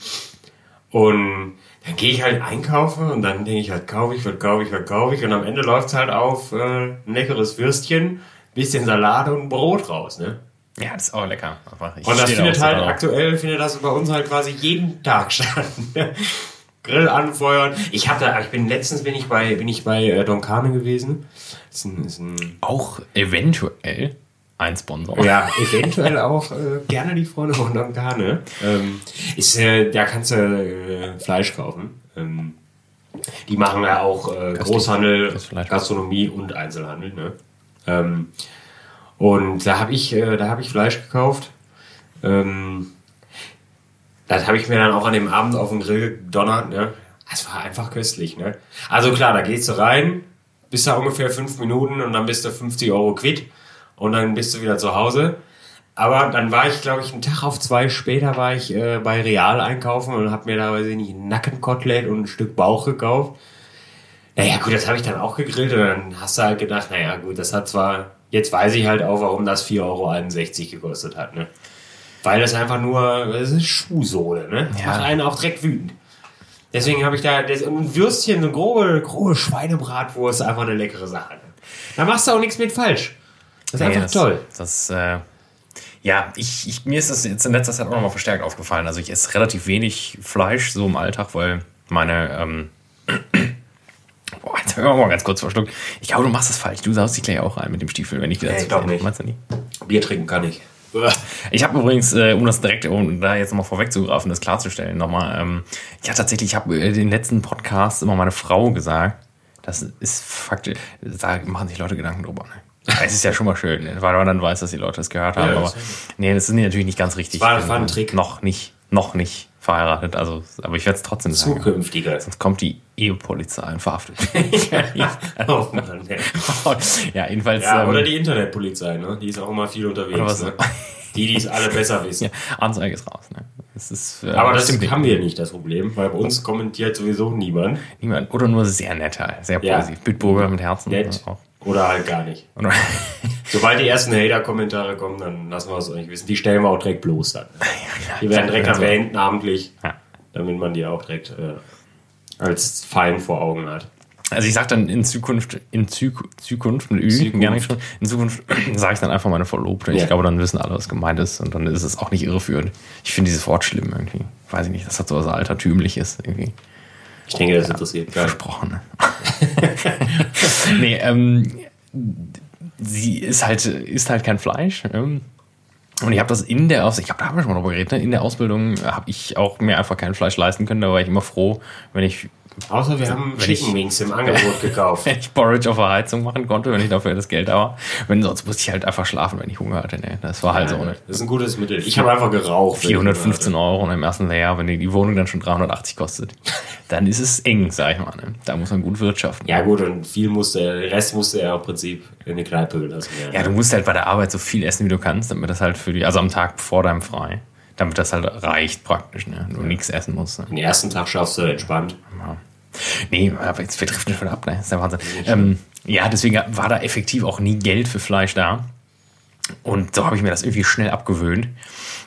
S1: und dann gehe ich halt einkaufen und dann denke ich halt, kaufe ich, was kaufe ich, was kaufe ich. Und am Ende läuft es halt auf äh, ein leckeres Würstchen, bisschen Salat und Brot raus. Ne?
S2: Ja, das ist auch lecker.
S1: Und das findet halt
S2: drauf.
S1: aktuell, findet das bei uns halt quasi jeden Tag statt. Grill anfeuern. Ich habe da, ich bin letztens bin ich bei, bin ich bei äh, Donkane gewesen. Ist ein, ist ein
S2: auch eventuell ein Sponsor.
S1: Ja, eventuell auch äh, gerne die Freunde von Donkane. Ähm, ist, äh, da kannst du äh, Fleisch kaufen. Ähm, die machen ja auch äh, Großhandel. Gastronomie und Einzelhandel. Ne? Ähm, und da habe ich, äh, da habe ich Fleisch gekauft. Ähm, das habe ich mir dann auch an dem Abend auf den Grill gedonnert. Ne? Das war einfach köstlich. Ne? Also klar, da gehst du rein, bist da ungefähr fünf Minuten und dann bist du 50 Euro quitt und dann bist du wieder zu Hause. Aber dann war ich, glaube ich, einen Tag auf zwei später war ich äh, bei Real einkaufen und habe mir da, weiß ich nicht, ein Nackenkotelett und ein Stück Bauch gekauft. Naja, gut, das habe ich dann auch gegrillt und dann hast du halt gedacht, naja, gut, das hat zwar, jetzt weiß ich halt auch, warum das 4,61 Euro gekostet hat, ne? Weil das einfach nur, das ist Schuhsohle, ne? Das
S2: Ja.
S1: macht einen auch direkt wütend. Deswegen habe ich da das, ein Würstchen, so eine grobe, grobe Schweinebratwurst, einfach eine leckere Sache. Da machst du auch nichts mit falsch. Das ist
S2: Nee,
S1: einfach
S2: das,
S1: toll.
S2: Das, äh, ja, ich, ich, mir ist das jetzt in letzter Zeit auch nochmal verstärkt aufgefallen. Also ich esse relativ wenig Fleisch so im Alltag, weil meine, ähm, boah, jetzt hör mal ganz kurz verschluckt. Ich glaube, du machst das falsch. Du saust dich gleich auch rein mit dem Stiefel, wenn ich dir
S1: Nee,
S2: das
S1: ich glaub nicht.
S2: Meinst du nicht?
S1: Bier trinken kann ich.
S2: Ich habe übrigens, äh, um das direkt, um da jetzt nochmal vorwegzugreifen, das klarzustellen, nochmal, ähm, ja tatsächlich, ich habe äh, den letzten Podcast immer meine Frau gesagt, das ist faktisch, da machen sich Leute Gedanken drüber. Ne? Es ist ja schon mal schön, ne? weil man dann weiß, dass die Leute das gehört haben,
S1: Ja,
S2: aber
S1: das-
S2: nee, das ist natürlich nicht ganz richtig.
S1: war- war ein Trick.
S2: Noch nicht, noch nicht. Verheiratet, also, aber ich werde es trotzdem sagen.
S1: Zukünftiger.
S2: Sonst kommt die Ehepolizei und verhaftet.
S1: Oh Mann, ey.
S2: ja, jedenfalls.
S1: Ja,
S2: ähm,
S1: oder die Internetpolizei, ne? Die ist auch immer viel unterwegs. Ne? Die, die es alle besser wissen.
S2: ja, Anzeige ist raus. Ne? Das ist, äh,
S1: Aber das
S2: stimmt
S1: haben wir nicht, das Problem, weil bei uns kommentiert sowieso niemand.
S2: Niemand. Oder nur sehr netter, sehr
S1: Ja.
S2: positiv. Bitburger mit Herzen.
S1: Nett.
S2: Auch.
S1: Oder halt gar nicht. Sobald die ersten Hater-Kommentare kommen, dann lassen wir es euch wissen. Die stellen wir auch direkt bloß dann. Die werden direkt
S2: Also,
S1: erwähnt, namentlich, damit man die auch direkt äh, als Feind vor Augen hat.
S2: Also ich sag dann in Zukunft, in Zukunft mit Ü,
S1: Zukunft.
S2: gerne schon, in Zukunft sage ich dann einfach meine Verlobte. Ich
S1: Ja.
S2: glaube, dann wissen alle, was gemeint ist und dann ist es auch nicht irreführend. Ich finde dieses Wort schlimm irgendwie. Weiß ich nicht, das hat so was Altertümliches irgendwie.
S1: Ich denke, das interessiert keinen.
S2: Versprochen. Ne? nee, ähm, sie ist halt, ist halt kein Fleisch. Ähm, und ich habe das in der Ausbildung, ich glaube, da haben wir schon mal drüber geredet, ne? in der Ausbildung habe ich auch mir einfach kein Fleisch leisten können. Da war ich immer froh, wenn ich
S1: Außer wir haben
S2: Wenn
S1: Chicken Wings im Angebot gekauft.
S2: wenn ich Porridge auf der Heizung machen konnte, wenn ich dafür das Geld war. Wenn sonst musste ich halt einfach schlafen, wenn ich Hunger hatte. Ne? Das war halt so. Ne?
S1: Das ist ein gutes Mittel. Ich habe einfach geraucht.
S2: 415 Euro und im ersten Lehrjahr, wenn die, Wohnung dann schon 380 kostet, dann ist es eng, sag ich mal. Ne? Da muss man gut wirtschaften.
S1: Ja gut, und viel musste er, den Rest musste er im Prinzip in die Kneipe gelassen werden.
S2: Ja, du musst halt bei der Arbeit so viel essen, wie du kannst, damit das halt für die, also am Tag vor deinem Frei, damit das halt reicht praktisch, ne? Du nichts essen musst. Ne?
S1: Den ersten Tag schaffst du entspannt.
S2: Nee, aber jetzt wir driften schon ab, ne? Das ist der Wahnsinn. Ähm, ja, deswegen war da effektiv auch nie Geld für Fleisch da. Und so habe ich mir das irgendwie schnell abgewöhnt.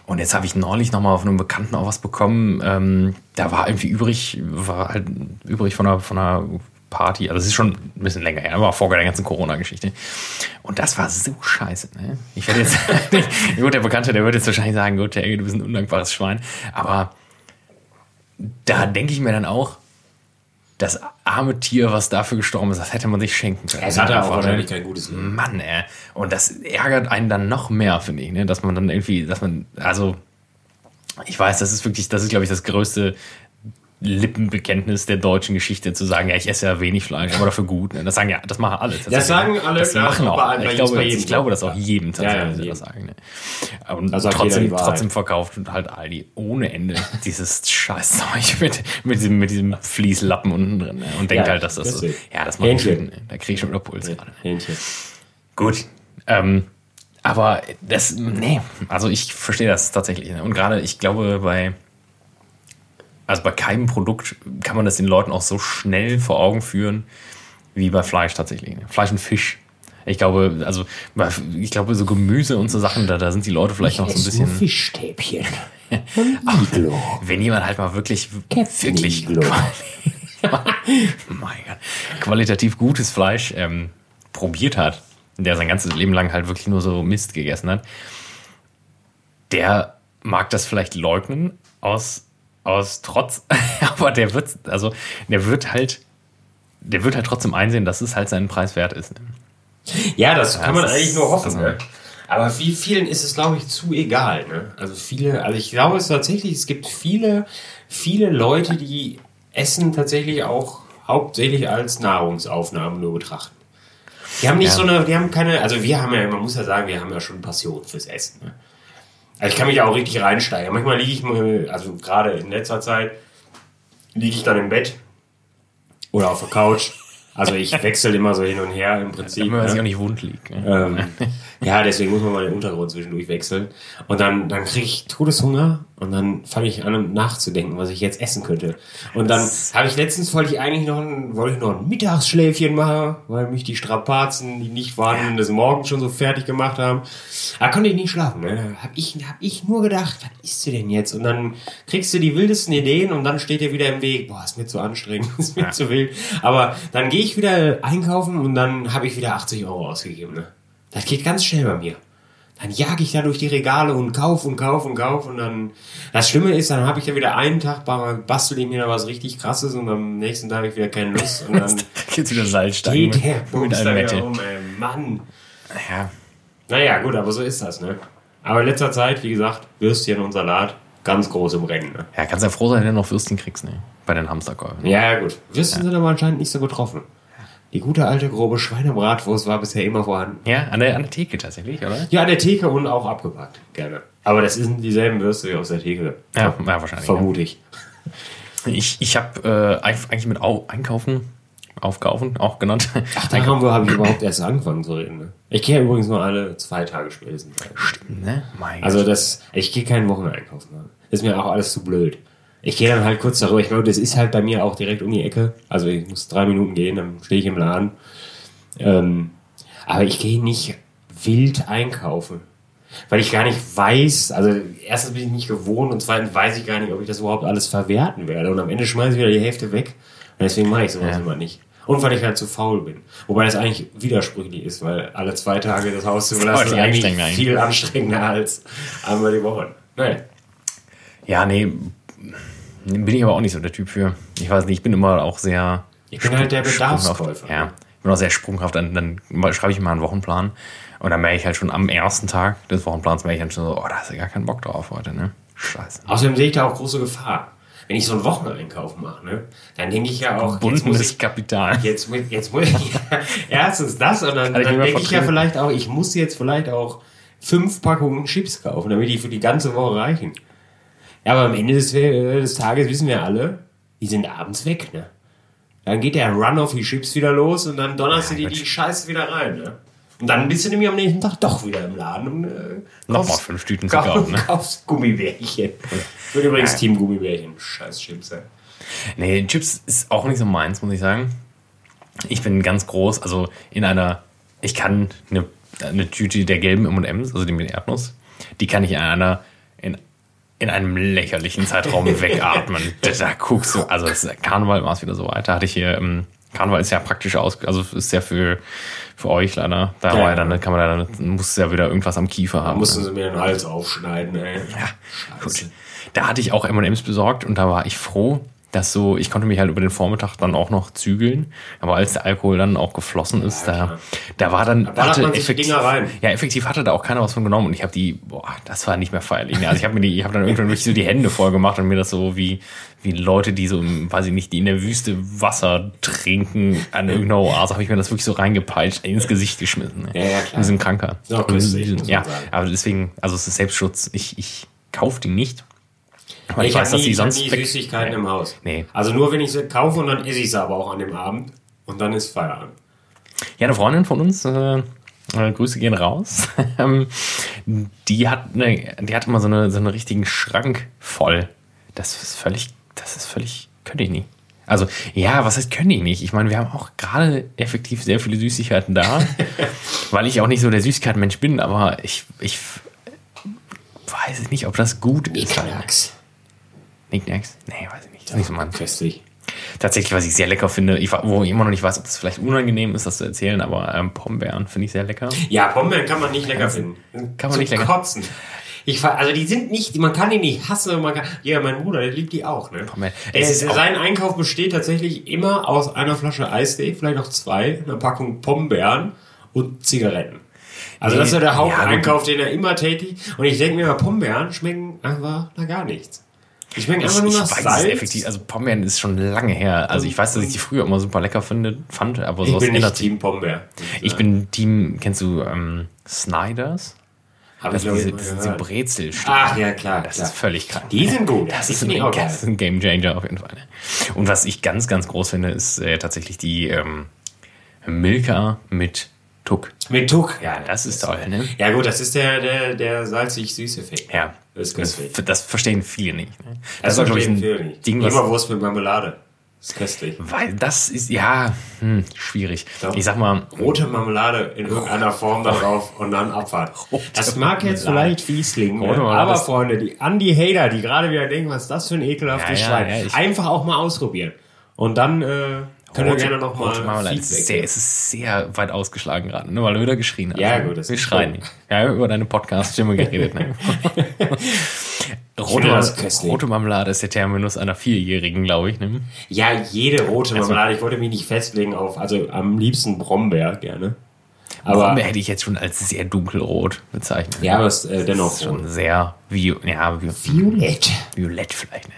S2: Und jetzt habe ich neulich nochmal auf einem Bekannten auch was bekommen. Ähm, da war irgendwie übrig, war halt übrig von einer, von einer Party. Also es ist schon ein bisschen länger her, war vor der ganzen Corona-Geschichte. Und das war so scheiße. Ne? Ich werde jetzt, gut, der Bekannte, der wird jetzt wahrscheinlich sagen, gut, Helge, du bist ein undankbares Schwein. Aber da denke ich mir dann auch, das arme Tier, was dafür gestorben ist, das hätte man sich schenken können.
S1: Es hatte auch
S2: Einfach,
S1: wahrscheinlich kein gutes Leben.
S2: Mann, ey. Und das ärgert einen dann noch mehr, finde ich, ne? Dass man dann irgendwie, dass man, also, ich weiß, das ist wirklich, das ist, glaube ich, das größte Lippenbekenntnis der deutschen Geschichte, zu sagen, ja, ich esse ja wenig Fleisch, aber dafür gut. Ne? Das sagen ja, das machen alle.
S1: Das sagen alle,
S2: Das machen auch.
S1: bei-
S2: ich, glaube, ich glaube,
S1: so.
S2: dass auch jedem
S1: Ja, ja,
S2: tatsächlich
S1: jedem.
S2: das sagen. Ne? Und
S1: Da sagt jeder
S2: trotzdem, trotzdem verkauft halt Aldi ohne Ende dieses Scheißzeug mit, mit, diesem, mit diesem Fließlappen unten drin. Ne? Und denkt
S1: Ja,
S2: halt, dass das so,
S1: deswegen.
S2: ja, das macht
S1: Hähnchen.
S2: Sinn, ne? Da kriege ich schon wieder Puls gerade.
S1: Hähnchen.
S2: Gut. Ähm, aber das, nee, also ich verstehe das tatsächlich. Ne? Und gerade, ich glaube, bei, also bei keinem Produkt kann man das den Leuten auch so schnell vor Augen führen, wie bei Fleisch tatsächlich. Ne? Fleisch und Fisch. Ich glaube, also, ich glaube, so Gemüse und so Sachen, da, da sind die Leute vielleicht noch so ein bisschen.
S1: Fischstäbchen.
S2: Wenn jemand halt mal wirklich, wirklich
S1: Iglo.
S2: mein Gott, qualitativ gutes Fleisch ähm, probiert hat, der sein ganzes Leben lang halt wirklich nur so Mist gegessen hat, der mag das vielleicht leugnen aus, aus Trotz, aber der wird, also der wird halt, der wird halt trotzdem einsehen, dass es halt seinen Preis wert ist.
S1: Ja, das kann man
S2: das
S1: eigentlich nur hoffen.
S2: das-
S1: Ne? Aber wie vielen ist es, glaube ich, zu egal. Ne? Also viele, also ich glaube es tatsächlich, es gibt viele, viele Leute, die Essen tatsächlich auch hauptsächlich als Nahrungsaufnahmen nur betrachten. Die haben nicht
S2: Ja.
S1: so eine, die haben keine, also wir haben ja, man muss ja sagen, wir haben ja schon Passion fürs Essen. Ne? Also ich kann mich ja auch richtig reinsteigern. Manchmal liege ich also gerade in letzter Zeit, liege ich dann im Bett oder auf der Couch. Also ich wechsle immer so hin und her im Prinzip.
S2: Wenn man
S1: ne?
S2: sich auch nicht wund liegt. Ne?
S1: Ähm, ja, deswegen muss man mal den Untergrund zwischendurch wechseln. Und dann, dann kriege ich Todeshunger und dann fange ich an, nachzudenken, was ich jetzt essen könnte. Und dann habe ich letztens wollte ich eigentlich noch ein, wollte ich noch ein Mittagsschläfchen machen, weil mich die Strapazen, die nicht vorhanden des Morgens schon so fertig gemacht haben. Da konnte ich nicht schlafen. Ne? Hab ich, hab ich nur gedacht, was isst du denn jetzt? Und dann kriegst du die wildesten Ideen und dann steht dir wieder im Weg, boah, ist mir zu anstrengend, ist mir zu wild. Aber dann gehe ich wieder einkaufen und dann habe ich wieder 80 Euro ausgegeben. Ne? Das geht ganz schnell bei mir. Dann jage ich da durch die Regale und kauf und kauf und kauf und dann. Das Schlimme ist, dann habe ich ja wieder einen Tag ba- bastel ich mir da was richtig krasses und am nächsten Tag habe ich wieder keine Lust und dann
S2: Gibt's wieder Salzstangen
S1: geht der Bums da wieder um, ey, Mann.
S2: Ja,
S1: Naja, gut, aber so ist das, ne? Aber in letzter Zeit, wie gesagt, Würstchen und Salat ganz groß im Rennen, ne?
S2: ja, kannst ja froh sein, wenn du noch Würstchen kriegst, ne? Bei den Hamsterkäufen.
S1: Ja, gut. Würstchen sind aber anscheinend nicht so getroffen. Die gute alte grobe Schweinebratwurst war bisher immer vorhanden.
S2: Ja, an der, an der Theke tatsächlich, oder?
S1: Ja, an der Theke und auch abgepackt. Gerne. Aber das sind dieselben Würste wie aus der Theke.
S2: Ja, ja wahrscheinlich.
S1: Vermute ich.
S2: Ich, ich habe äh, eigentlich mit Au Einkaufen, Aufkaufen auch genannt.
S1: Ach, darum habe ich überhaupt erst angefangen zu reden. Ne? Ich gehe übrigens nur alle zwei Tage spätestens.
S2: Stimmt, ne? Mein
S1: Also das, ich gehe keinen Wocheneinkauf machen. Das ist mir auch alles zu blöd. Ich gehe dann halt kurz darüber. Ich glaube, das ist halt bei mir auch direkt um die Ecke. Also ich muss drei Minuten gehen, dann stehe ich im Laden. Ähm, aber ich gehe nicht wild einkaufen. Weil ich gar nicht weiß, also erstens bin ich nicht gewohnt und zweitens weiß ich gar nicht, ob ich das überhaupt alles verwerten werde. Und am Ende schmeiße ich wieder die Hälfte weg. Und deswegen mache ich sowas
S2: Ja.
S1: immer nicht. Und weil ich halt zu faul bin. Wobei das eigentlich widersprüchlich ist, weil alle zwei Tage das Haus zu verlassen ist eigentlich
S2: anstrengender
S1: viel anstrengender als einmal die Woche. Naja.
S2: Ja, nee, bin ich aber auch nicht so der Typ für. Ich weiß nicht, ich bin immer auch sehr.
S1: Ich bin halt der. Bedarfskäufer.
S2: Ja, ich bin auch sehr sprunghaft. Dann, dann schreibe ich mal einen Wochenplan und dann merke ich halt schon am ersten Tag des Wochenplans, merke ich dann schon so, oh, da hast du gar keinen Bock drauf heute, ne? Scheiße.
S1: Außerdem sehe ich da auch große Gefahr. Wenn ich so einen Wocheneinkauf mache, ne, dann denke ich ja auch,
S2: Bundes
S1: ich,
S2: Kapital.
S1: jetzt, jetzt muss ich, erstens das und dann, dann denke ich ja vielleicht auch, ich muss jetzt vielleicht auch fünf Packungen Chips kaufen, damit die für die ganze Woche reichen. Ja, aber am Ende des, äh, des Tages wissen wir alle, die sind abends weg, ne. Dann geht der Run auf die Chips wieder los und dann donnerst du die,
S2: Gott.
S1: die Scheiße wieder rein, ne. Und dann bist du nämlich am nächsten Tag doch wieder im Laden und äh,
S2: Nochmal
S1: kaufst-
S2: fünf Tüten zu
S1: kauf,
S2: kaufen, ne?
S1: kaufst Gummibärchen. Ich bin übrigens Team Gummibärchen. Scheiß Chips, ey.
S2: Nee, Chips ist auch nicht so meins, muss ich sagen. Ich bin ganz groß, also in einer, ich kann eine, eine Tüte der gelben M&M's, also die mit Erdnuss, die kann ich in einer, in, in einem lächerlichen Zeitraum wegatmen. Da, da guckst du, also Karneval war es wieder so weiter. Hatte ich hier, ähm, Karneval ist ja praktisch aus, also ist ja für, für euch leider. Da
S1: Ja.
S2: war ja dann, kann man dann, muss ja wieder irgendwas am Kiefer haben.
S1: Mussten sie mir den Hals aufschneiden, ey.
S2: Ja,
S1: Scheiße.
S2: gut. Da hatte ich auch M&M's besorgt und da war ich froh, dass so, ich konnte mich halt über den Vormittag dann auch noch zügeln, aber als der Alkohol dann auch geflossen ist, da,
S1: klar.
S2: da war dann,
S1: die Dinger rein.
S2: ja, effektiv hatte da auch keiner was von genommen und ich habe die, boah, das war nicht mehr feierlich. ne? Also ich habe mir die, ich habe dann irgendwann wirklich so die Hände voll gemacht und mir das so wie, wie Leute, die so, im, weiß ich nicht, die in der Wüste Wasser trinken an irgendeiner Oase, habe ich mir das wirklich so reingepeitscht, ins Gesicht geschmissen. Ne?
S1: Ja, ja, klar.
S2: Wir sind kranker. Ja, aber deswegen, also es ist Selbstschutz. Ich, ich kaufe die nicht. Weil
S1: Ich,
S2: ich, weiß,
S1: habe
S2: dass
S1: nie, ich hab
S2: sonst
S1: nie
S2: weg-
S1: Süßigkeiten
S2: Nee.
S1: im Haus.
S2: Nee.
S1: Also nur wenn ich sie kaufe und dann esse ich sie aber auch an dem Abend. Und dann ist Feierabend.
S2: Ja, eine Freundin von uns, äh, äh, Grüße gehen raus. Ähm, die hat eine, die hat immer so eine so einen richtigen Schrank voll. Das ist völlig, das ist völlig, könnte ich nicht. Also, ja, was heißt könnte ich nicht? Ich meine, wir haben auch gerade effektiv sehr viele Süßigkeiten da, weil ich auch nicht so der Süßigkeitenmensch bin, aber ich, ich weiß nicht, ob das gut ist.
S1: Knickknacks.
S2: Nee, weiß ich nicht. Das ist nicht so meins.
S1: Köstlich.
S2: Tatsächlich, was ich sehr lecker finde, ich, wo ich immer noch nicht weiß, ob das vielleicht unangenehm ist, das zu erzählen, aber ähm, Pombeeren finde ich sehr lecker.
S1: Ja, Pombeeren kann man nicht lecker finden.
S2: kann man nicht lecker-
S1: Kotzen. Ich, also die sind nicht, man kann die nicht hassen, man kann, ja, mein Bruder, der liebt die auch, ne?
S2: Es ist auch-
S1: sein Einkauf besteht tatsächlich immer aus einer Flasche Eistee, vielleicht auch zwei, einer Packung Pombeeren und Zigaretten. Also
S2: Nee,
S1: das ist ja der
S2: ja,
S1: Haupteinkauf, den er immer tätigt. Und ich denke mir Pombeeren schmecken einfach nach gar nichts.
S2: Ich,
S1: einfach nur
S2: ich
S1: nach
S2: weiß es
S1: Salz.
S2: effektiv, also Pombeeren ist schon lange her. Also ich weiß, dass ich die früher immer super lecker finde, fand, aber
S1: ich
S2: sowas
S1: bin nicht
S2: ändert sich.
S1: Team Pombeer.
S2: Ich bin Team, kennst du ähm, Snyders?
S1: Habe
S2: Das
S1: ich
S2: diese,
S1: ich.
S2: Brezelstücke.
S1: Ach ja, klar.
S2: Das
S1: klar.
S2: ist völlig krank.
S1: Die sind gut.
S2: Das ist, ein,
S1: ich
S2: das ist ein Game Changer auf jeden Fall. Und was ich ganz, ganz groß finde, ist äh, tatsächlich die ähm, Milka mit Tuck.
S1: Mit Tuck.
S2: Ja, das ist toll, ne?
S1: Ja gut, das ist der, der, der salzig-süß-Effekt.
S2: Ja.
S1: Das ist
S2: Das,
S1: köstlich.
S2: das verstehen viele nicht. Ne?
S1: Das,
S2: auch, glaub
S1: verstehen viele nicht.
S2: Ding, was,
S1: Leberwurst mit Marmelade. Das ist köstlich.
S2: weil das ist, ja, hm, schwierig.
S1: Doch.
S2: Ich sag mal,
S1: Rote Marmelade in irgendeiner Form darauf und dann Abfahrt. Das mag jetzt vielleicht fies klingen,
S2: Rote
S1: ne? Aber Freunde, die Anti-Hater, die gerade wieder denken, was ist das für ein ekelhaftes
S2: Ja, ja,
S1: Schwein,
S2: ja, ich-
S1: einfach auch mal ausprobieren. Und dann äh, können wir gerne noch mal
S2: Rote Marmelade ist
S1: Feedback
S2: sehr, es ist sehr weit ausgeschlagen gerade, ne, weil du wieder geschrien hast.
S1: Ja, gut, das
S2: Wir
S1: ist
S2: schreien
S1: cool.
S2: Ja, über deine Podcast-Stimme geredet. Ne? rote, rote Marmelade ist der Terminus einer Vierjährigen, glaube ich. Ne?
S1: Ja, jede rote
S2: Also-
S1: Marmelade. Ich wollte mich nicht festlegen auf, also am liebsten Brombeer gerne. Aber
S2: Aber hätte ich jetzt schon als sehr dunkelrot bezeichnet.
S1: ja, aber es ist äh, dennoch
S2: ist schon sehr vi ja, vi
S1: Violett.
S2: violett vielleicht. Ne?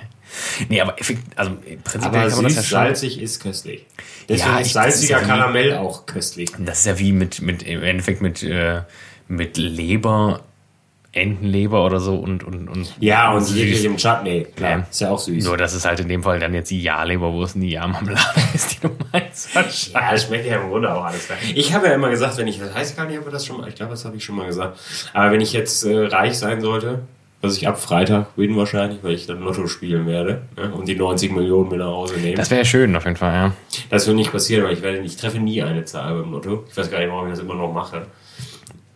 S2: Nee, aber also prinzipiell
S1: Aber
S2: kann man das ja
S1: süß, salzig ist köstlich. Deswegen
S2: Ja,
S1: ist
S2: ich- das ist
S1: salziger
S2: ja wie-
S1: Karamell auch köstlich.
S2: Das ist ja wie mit, mit im Endeffekt mit, äh, mit Leber Entenleber oder so und und und
S1: Ja, und
S2: süß.
S1: jeglichem Chutney. Klar,
S2: Ja.
S1: ist ja auch süß.
S2: Nur, dass es halt in dem Fall dann jetzt die Ja-Leberwurst und die Ja-Marmelade ist, die du meinst.
S1: Ja, das schmeckt ja im Grunde auch alles geil. Ich habe ja immer gesagt, wenn ich, das heißt gar nicht, ob wir das schon mal, ich glaube, das habe ich schon mal gesagt. Aber wenn ich jetzt äh, reich sein sollte, was ich ab Freitag bin wahrscheinlich, weil ich dann Lotto spielen werde ne, und die 90 Millionen mit nach Hause nehmen.
S2: Das wäre ja schön, auf jeden Fall, ja.
S1: Das wird nicht passieren, weil ich werde, ich treffe nie eine Zahl beim Lotto. Ich weiß gar nicht, warum ich das immer noch mache.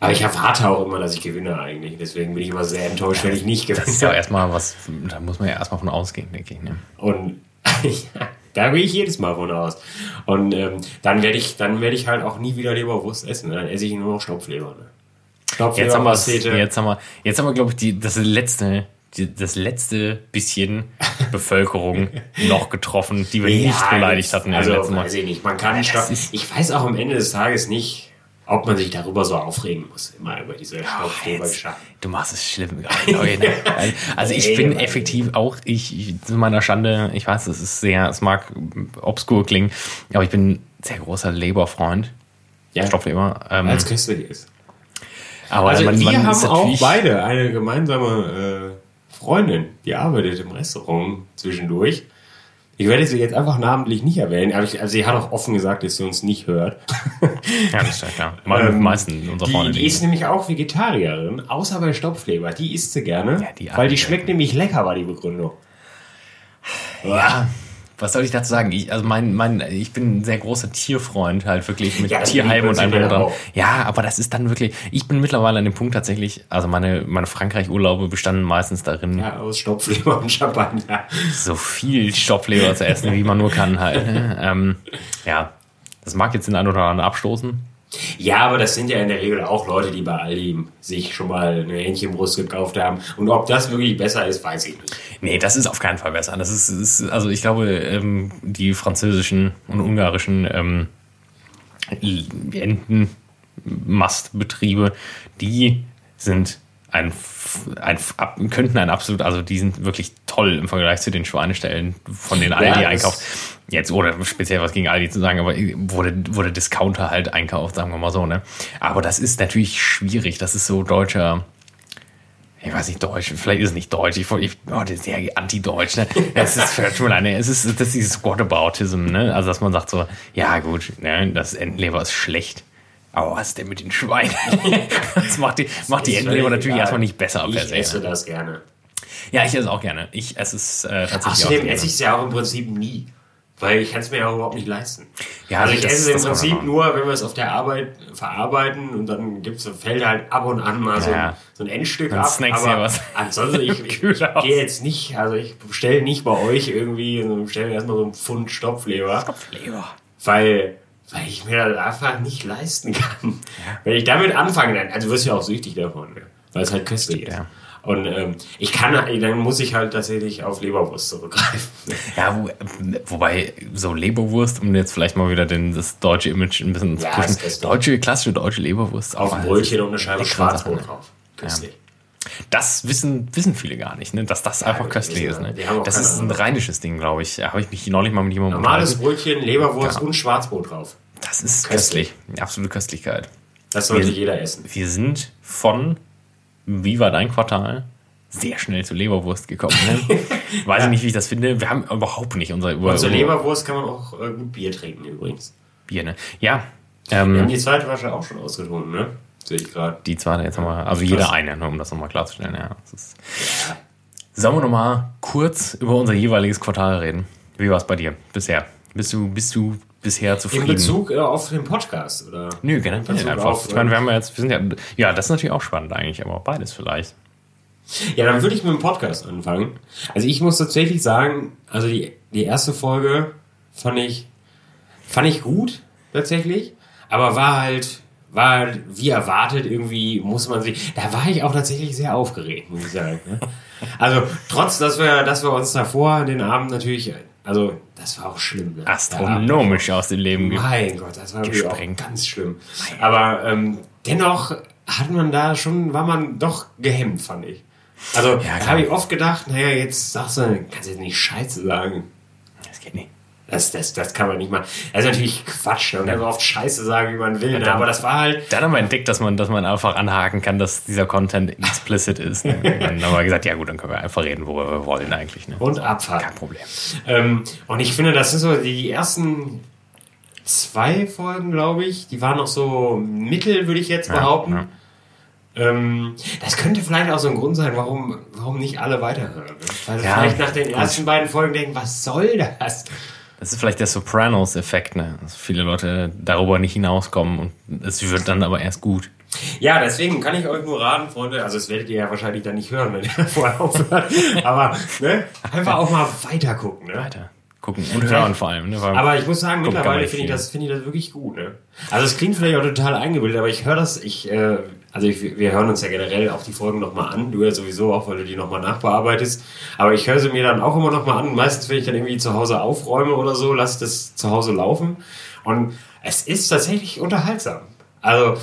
S1: Aber ich erwarte auch immer, dass ich gewinne eigentlich. Deswegen bin ich immer sehr enttäuscht, wenn ich nicht
S2: Das ist ja
S1: gewinne.
S2: erstmal was, da muss man ja erstmal von ausgehen, denke ich. Ne?
S1: Und da gehe ich jedes Mal von aus. Und ähm, dann werde ich, dann werde ich halt auch nie wieder Leberwurst essen. Dann esse ich nur noch Stopfleber. Ne? Stopfleber,
S2: Jetzt haben wir, jetzt haben wir, jetzt haben wir, glaube ich, die, das letzte, die, das letzte bisschen Bevölkerung noch getroffen, die wir nicht beleidigt hatten.
S1: Also,
S2: letzten Mal.
S1: weiß ich nicht. Man kann Stoff, Ich weiß auch am Ende des Tages nicht, ob man sich darüber so aufregen muss. Immer über diese Stopfleber-Geschichte.
S2: Du machst es schlimm gerade. Also ich bin effektiv auch, ich, ich zu meiner Schande, ich weiß, es ist sehr, es mag obskur klingen, aber ich bin ein sehr großer Leberfreund.
S1: Ja.
S2: Stopfleber. Ähm,
S1: Als köstlich ist.
S2: Aber
S1: Also
S2: man,
S1: wir
S2: man
S1: haben auch beide eine gemeinsame äh, Freundin, die arbeitet im Restaurant zwischendurch. Ich werde sie jetzt einfach namentlich nicht erwähnen, aber ich, also sie hat auch offen gesagt, dass sie uns nicht hört.
S2: Ja, das ist ja klar. Mit den meisten unserer
S1: Die,
S2: Freunde.
S1: die ist nämlich auch Vegetarierin, außer bei Stopfleber. Die isst sie gerne,
S2: Ja, die
S1: weil die schmeckt nämlich lecker, war die Begründung.
S2: Ja, was soll ich dazu sagen? Ich, also mein, mein, ich bin ein sehr großer Tierfreund, halt wirklich mit
S1: Ja,
S2: Tierheim und allem dran. Ja, aber das ist dann wirklich, ich bin mittlerweile an dem Punkt tatsächlich, also meine, meine Frankreich-Urlaube bestanden meistens darin,
S1: Ja, aus Stopfleber und Champagner.
S2: so viel Stopfleber zu essen, wie man nur kann halt. ne? ähm, ja, das mag jetzt den einen oder anderen abstoßen.
S1: Ja, aber das sind ja in der Regel auch Leute, die bei Aldi sich schon mal eine Hähnchenbrust gekauft haben. Und ob das wirklich besser ist, weiß ich nicht.
S2: Nee, das ist auf keinen Fall besser. Das ist, ist also ich glaube, ähm, die französischen und ungarischen ähm, Entenmastbetriebe, die sind ein, ein, ab- könnten ein absolut, also die sind wirklich toll im Vergleich zu den Schweinestellen, von denen Aldi
S1: das-
S2: einkauft. Jetzt, oder speziell was gegen Aldi zu sagen, aber wurde, wurde Discounter halt einkauft, sagen wir mal so, ne? Aber das ist natürlich schwierig. Das ist so deutscher, ich weiß nicht, Deutsch, vielleicht ist es nicht Deutsch, ich, ich oh, das ist sehr anti-Deutsch, ne? Es ist, tut mir leid, ne? es ist, das ist dieses Whataboutism, ne? Also, dass man sagt so, ja, gut, ne, das Entenleber ist schlecht. Aber was ist denn mit den Schweinen? das macht die, macht die Entenleber natürlich
S1: egal.
S2: erstmal nicht besser
S1: Ich
S2: se.
S1: esse
S2: ne?
S1: das gerne.
S2: Ja, ich esse es auch gerne. Ich esse es äh, tatsächlich auch
S1: Außerdem
S2: gerne.
S1: esse ich es ja auch im Prinzip nie. Weil ich kann es mir ja überhaupt nicht leisten.
S2: Ja,
S1: also ich esse es im Prinzip nur, wenn wir es auf der Arbeit verarbeiten und dann gibt's, fällt halt ab und an mal so,
S2: Ja.
S1: ein, so ein Endstück
S2: Dann
S1: ab.
S2: snackst du
S1: aber
S2: ja was.
S1: ansonsten, ich, ich gehe jetzt nicht, also ich bestelle nicht bei euch irgendwie, so bestelle erstmal so einen Pfund Stopfleber.
S2: Stopfleber.
S1: weil, weil ich mir das einfach nicht leisten kann. Wenn ich damit anfange, dann, also wirst du ja auch süchtig davon, ne? weil es halt köstlich ist.
S2: ja.
S1: Und ähm, ich kann, dann muss ich halt tatsächlich auf Leberwurst zurückgreifen.
S2: Ja, wo, wobei so Leberwurst, um jetzt vielleicht mal wieder den, das deutsche Image ein bisschen zu
S1: Ja,
S2: pushen.
S1: das ist-
S2: Deutsche, klassische deutsche Leberwurst.
S1: Auf ein Brötchen und eine Scheibe Schwarzbrot drauf. Köstlich.
S2: Das wissen, wissen viele gar nicht, ne? dass das einfach
S1: die
S2: köstlich ist. Ne?
S1: ja,
S2: Das ist ein rheinisches Ding, glaube ich. Da habe ich mich neulich mal mit jemandem
S1: Normales. Brötchen, Leberwurst und Schwarzbrot drauf.
S2: Das ist
S1: Köstlich.
S2: köstlich. Absolute Köstlichkeit.
S1: Das sollte
S2: Wir-
S1: jeder essen.
S2: Wir sind von Wie war dein Quartal? Sehr schnell zur Leberwurst gekommen. Ne? Weiß ich nicht, wie ich das finde. Wir haben überhaupt nicht unser über,
S1: Und zur Leberwurst kann man auch äh, gut Bier trinken übrigens.
S2: Bier. Ne? Ja,
S1: Wir haben
S2: ähm,
S1: die zweite Flasche auch schon ausgetrunken, ne? Sehe ich gerade.
S2: die zweite jetzt wir, also jeder eine, ne, um das nochmal klarzustellen. Ja, ist,
S1: Ja.
S2: Sollen wir nochmal kurz über unser jeweiliges Quartal reden? Wie war es bei dir bisher? Bist du, bist du bisher
S1: In
S2: zufrieden?
S1: Bezug äh, auf den Podcast, oder?
S2: Nö, generell einfach.
S1: auf,
S2: ich meine, wir haben ja jetzt, wir sind ja, ja, das ist natürlich auch spannend eigentlich, aber beides vielleicht.
S1: Ja, dann würde ich mit dem Podcast anfangen. Also ich muss tatsächlich sagen, also die, die erste Folge fand ich, fand ich gut, tatsächlich. Aber war halt, war halt, wie erwartet, irgendwie muss man sich, da war ich auch tatsächlich sehr aufgeregt, muss ich sagen. Ne? Also, trotz, dass wir, dass wir uns davor den Abend natürlich, also, das war auch schlimm. Ne?
S2: Astronomisch aus dem Leben
S1: Mein Gott, das war wirklich auch
S2: Gesprengt.
S1: ganz schlimm. Aber ähm, dennoch hat man da schon, war man doch gehemmt, fand ich. Also
S2: Ja,
S1: da habe ich oft gedacht, naja, jetzt sagst du, kannst du jetzt nicht Scheiße sagen.
S2: Das geht nicht.
S1: Das, das, das kann man nicht mal. Das ist natürlich Quatsch. Ne? Und dann oft Scheiße sagen, wie man will. Ne? Aber das war halt.
S2: Dann haben wir entdeckt, dass man, dass man einfach anhaken kann, dass dieser Content explicit ist. Ne? dann haben wir gesagt, ja gut, dann können wir einfach reden, worüber wir wollen eigentlich. Ne?
S1: Und Abfahrt.
S2: Kein Problem.
S1: Ähm, und ich finde, das sind so die ersten zwei Folgen, glaube ich. Die waren noch so mittel, würde ich jetzt behaupten.
S2: ja.
S1: Ähm, das könnte vielleicht auch so ein Grund sein, warum, warum nicht alle weiterhören. Weil sie
S2: Ja,
S1: vielleicht nach den ersten beiden Folgen denken, was soll das?
S2: Das ist vielleicht der Sopranos-Effekt, ne? Dass viele Leute darüber nicht hinauskommen und es wird dann aber erst gut.
S1: Ja, deswegen kann ich euch nur raten, Freunde, also das werdet ihr ja wahrscheinlich dann nicht hören, wenn ihr vorher aufhört, aber ne, einfach auch mal weiter gucken. Ne?
S2: Weiter gucken und hören vor allem. Ne?
S1: Aber ich muss sagen, mittlerweile finde ich, das, finde ich das wirklich gut. Ne? Also es klingt vielleicht auch total eingebildet, aber ich höre das, ich, äh, also ich, wir hören uns ja generell auch die Folgen nochmal an, du ja sowieso auch, weil du die nochmal nachbearbeitest, aber ich höre sie mir dann auch immer nochmal an, meistens wenn ich dann irgendwie zu Hause aufräume oder so, lasse ich das zu Hause laufen und es ist tatsächlich unterhaltsam. Also,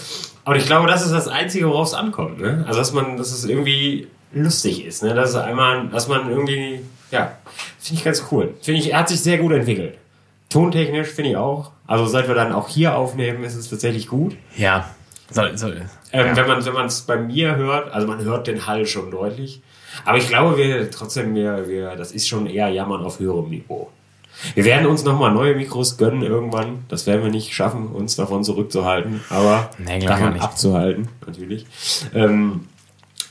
S1: und ich glaube, das ist das Einzige, worauf es ankommt. Ne? Also, dass man, dass es irgendwie lustig ist, ne? dass einmal, dass man irgendwie, ja, finde ich ganz cool. Finde ich, er hat sich sehr gut entwickelt. Tontechnisch finde ich auch. Also seit wir dann auch hier aufnehmen, ist es tatsächlich gut.
S2: ja, soll, soll,
S1: Ähm,
S2: ja.
S1: Wenn man wenn man es bei mir hört, also man hört den Hall schon deutlich. Aber ich glaube, wir trotzdem, wir, wir, das ist schon eher Jammern auf höherem Niveau. Wir werden uns nochmal neue Mikros gönnen irgendwann. Das werden wir nicht schaffen, uns davon zurückzuhalten, aber
S2: Nee,
S1: davon
S2: nicht.
S1: abzuhalten, natürlich. Ähm,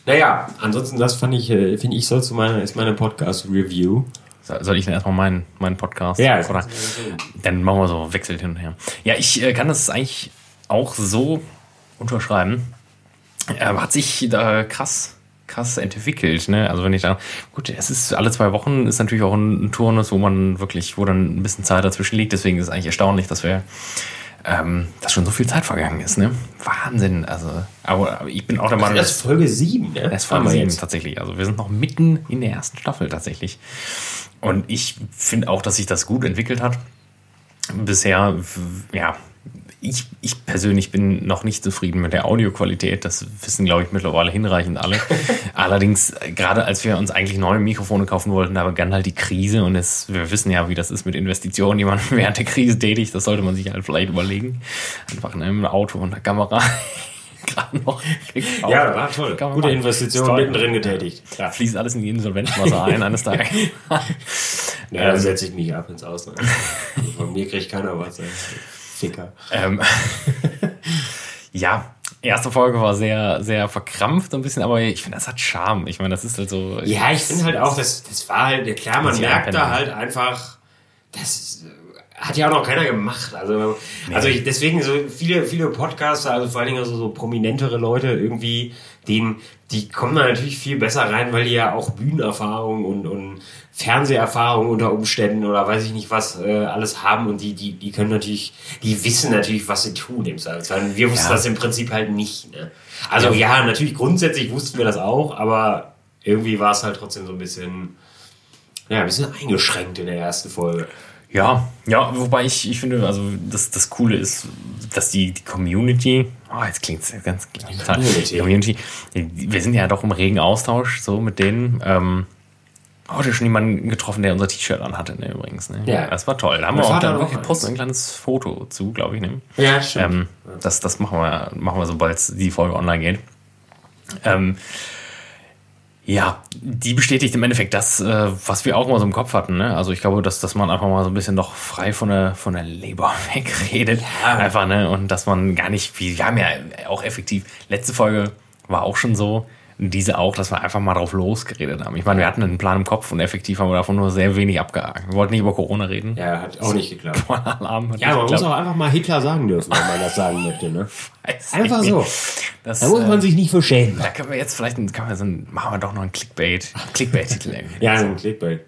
S1: naja, ansonsten, das fand ich, äh, finde ich, soll zu meiner, ist meine Podcast-Review.
S2: Soll soll ich denn erstmal meinen, meinen Podcast?
S1: Ja,
S2: Oder? Dann machen wir so, wechselt hin und her. Ja, ich äh, kann das eigentlich auch so unterschreiben. Ähm, hat sich da krass, krass entwickelt. Ne? Also wenn ich da, gut, es ist alle zwei Wochen, ist natürlich auch ein, ein Turnus, wo man wirklich, wo dann ein bisschen Zeit dazwischen liegt. Deswegen ist es eigentlich erstaunlich, dass wir, ähm, dass schon so viel Zeit vergangen ist. Ne? Wahnsinn. Also, aber, aber ich bin auch der Meinung,
S1: Das ist Folge 7, ne?
S2: das ist Folge
S1: Haben wir
S2: 7
S1: jetzt.
S2: tatsächlich. Also wir sind noch mitten in der ersten Staffel tatsächlich. Und ich finde auch, dass sich das gut entwickelt hat. Bisher, ja, ich, ich persönlich bin noch nicht zufrieden mit der Audioqualität. Das wissen, glaube ich, mittlerweile hinreichend alle. Allerdings, äh, gerade als wir uns eigentlich neue Mikrofone kaufen wollten, da begann halt die Krise. Und es, wir wissen ja, wie das ist mit Investitionen, die man während der Krise tätigt. Das sollte man sich halt vielleicht überlegen. Einfach in einem Auto und einer Kamera. gerade noch gekauft.
S1: Ja, war toll.
S2: Kann man
S1: Gute
S2: machen.
S1: Investition
S2: Ist toll.
S1: mittendrin getätigt. Ja.
S2: Fließt alles in die Insolvenzmasse ein eines Tages.
S1: Ja, da setze ich mich ab ins Ausland. Von mir kriegt keiner was. Ficker.
S2: ähm, ja, erste Folge war sehr, sehr verkrampft so ein bisschen, aber ich finde, das hat Charme. Ich meine, das ist halt so.
S1: Ja, ich finde halt auch, das, das war halt, klar, man merkt da halt einfach, das hat ja auch noch keiner gemacht. Also, also ich, deswegen so viele, viele Podcaster, also vor allen Dingen also so prominentere Leute irgendwie, denen, die kommen da natürlich viel besser rein, weil die ja auch Bühnenerfahrung und, und Fernseherfahrung unter Umständen oder weiß ich nicht was äh, alles haben und die, die, die können natürlich, die wissen natürlich, was sie tun im Zweifelsfall. Wir wussten
S2: Ja.
S1: das im Prinzip halt nicht. Ne? Also ja, natürlich grundsätzlich wussten wir das auch, aber irgendwie war es halt trotzdem so ein bisschen, ja, ein bisschen eingeschränkt in der ersten Folge.
S2: Ja, ja, wobei ich, ich finde, also das, das Coole ist, dass die, die Community, oh, jetzt klingt es ganz klar.
S1: Community.
S2: Die Community, wir sind ja doch im regen Austausch so mit denen. Ähm, heute schon jemanden getroffen, der unser T-Shirt anhatte, ne, übrigens. Ne?
S1: Ja.
S2: Das war toll. Da haben
S1: Mein
S2: wir auch dann
S1: eins.
S2: posten ein kleines Foto zu, glaube ich. Ne?
S1: Ja, stimmt.
S2: Ähm, das, das machen wir, machen wir, sobald die Folge online geht. Ähm, ja, die bestätigt im Endeffekt das, äh, was wir auch mal so im Kopf hatten. Ne? Also ich glaube, dass, dass man einfach mal so ein bisschen noch frei von der, von der Leber wegredet.
S1: Ja.
S2: Einfach, ne? Und dass man gar nicht, wie, wir haben ja auch effektiv, letzte Folge war auch schon so, diese auch, dass wir einfach mal drauf losgeredet haben. Ich meine, wir hatten einen Plan im Kopf und effektiv haben wir davon nur sehr wenig abgehakt. Wir wollten nicht über Corona reden.
S1: ja, hat auch nicht geklappt.
S2: Alarm hat
S1: Ja, man muss
S2: geklappt.
S1: auch einfach mal Hitler sagen dürfen, wenn man das sagen möchte. Ne?
S2: Weiß
S1: Einfach
S2: nicht.
S1: so.
S2: Das,
S1: Da muss
S2: äh,
S1: man sich nicht für schämen.
S2: Da können wir jetzt vielleicht, können wir so machen wir doch noch einen Clickbait, Clickbait-Titel.
S1: Ja, ein Clickbait.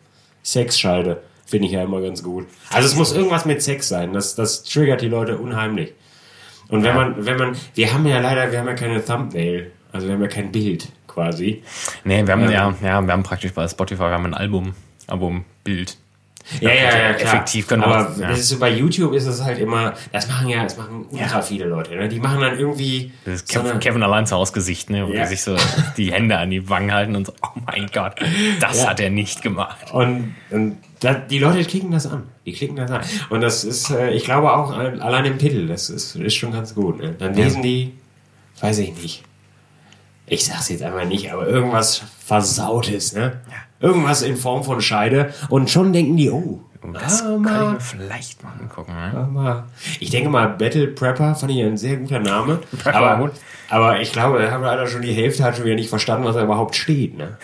S1: Sexscheide finde ich ja immer ganz gut. Also es muss irgendwas mit Sex sein. Das, das triggert die Leute unheimlich. Und wenn man, wenn man, wir haben ja leider, wir haben ja keine Thumbnail. Also wir haben ja kein Bild quasi.
S2: Nee, wir haben
S1: Ja.
S2: ja, ja, wir haben praktisch bei Spotify, wir haben ein Album, Albumbild.
S1: Ja, ja, ja, klar.
S2: Effektiv können wir
S1: Aber
S2: auch- ja.
S1: das ist so bei YouTube ist es halt immer, das machen ja, das machen ultra viele Leute, ne? Die machen dann irgendwie
S2: Das ist
S1: so
S2: Kevin,
S1: eine-
S2: Kevin allein zu Hause Gesicht, ne? Wo
S1: Ja.
S2: die sich so die Hände an die Wangen halten und so, oh mein Gott, das
S1: Ja.
S2: hat er nicht gemacht.
S1: Und, und da, die Leute klicken das an. Die klicken das an. Und das ist, äh, ich glaube auch äh, allein im Titel, das ist, ist schon ganz gut. Ne? Dann lesen die, weiß ich nicht. Ich sag's jetzt einmal nicht, aber irgendwas Versautes, ne? Irgendwas in Form von Scheide. Und schon denken die, oh,
S2: Und das
S1: ah,
S2: kann ich mir vielleicht mal angucken. Ne?
S1: ah. Ich denke mal, Battle Prepper fand ich ein sehr guter Name. Aber, aber ich glaube, da haben wir leider schon die Hälfte hat schon wieder nicht verstanden, was da überhaupt steht, ne?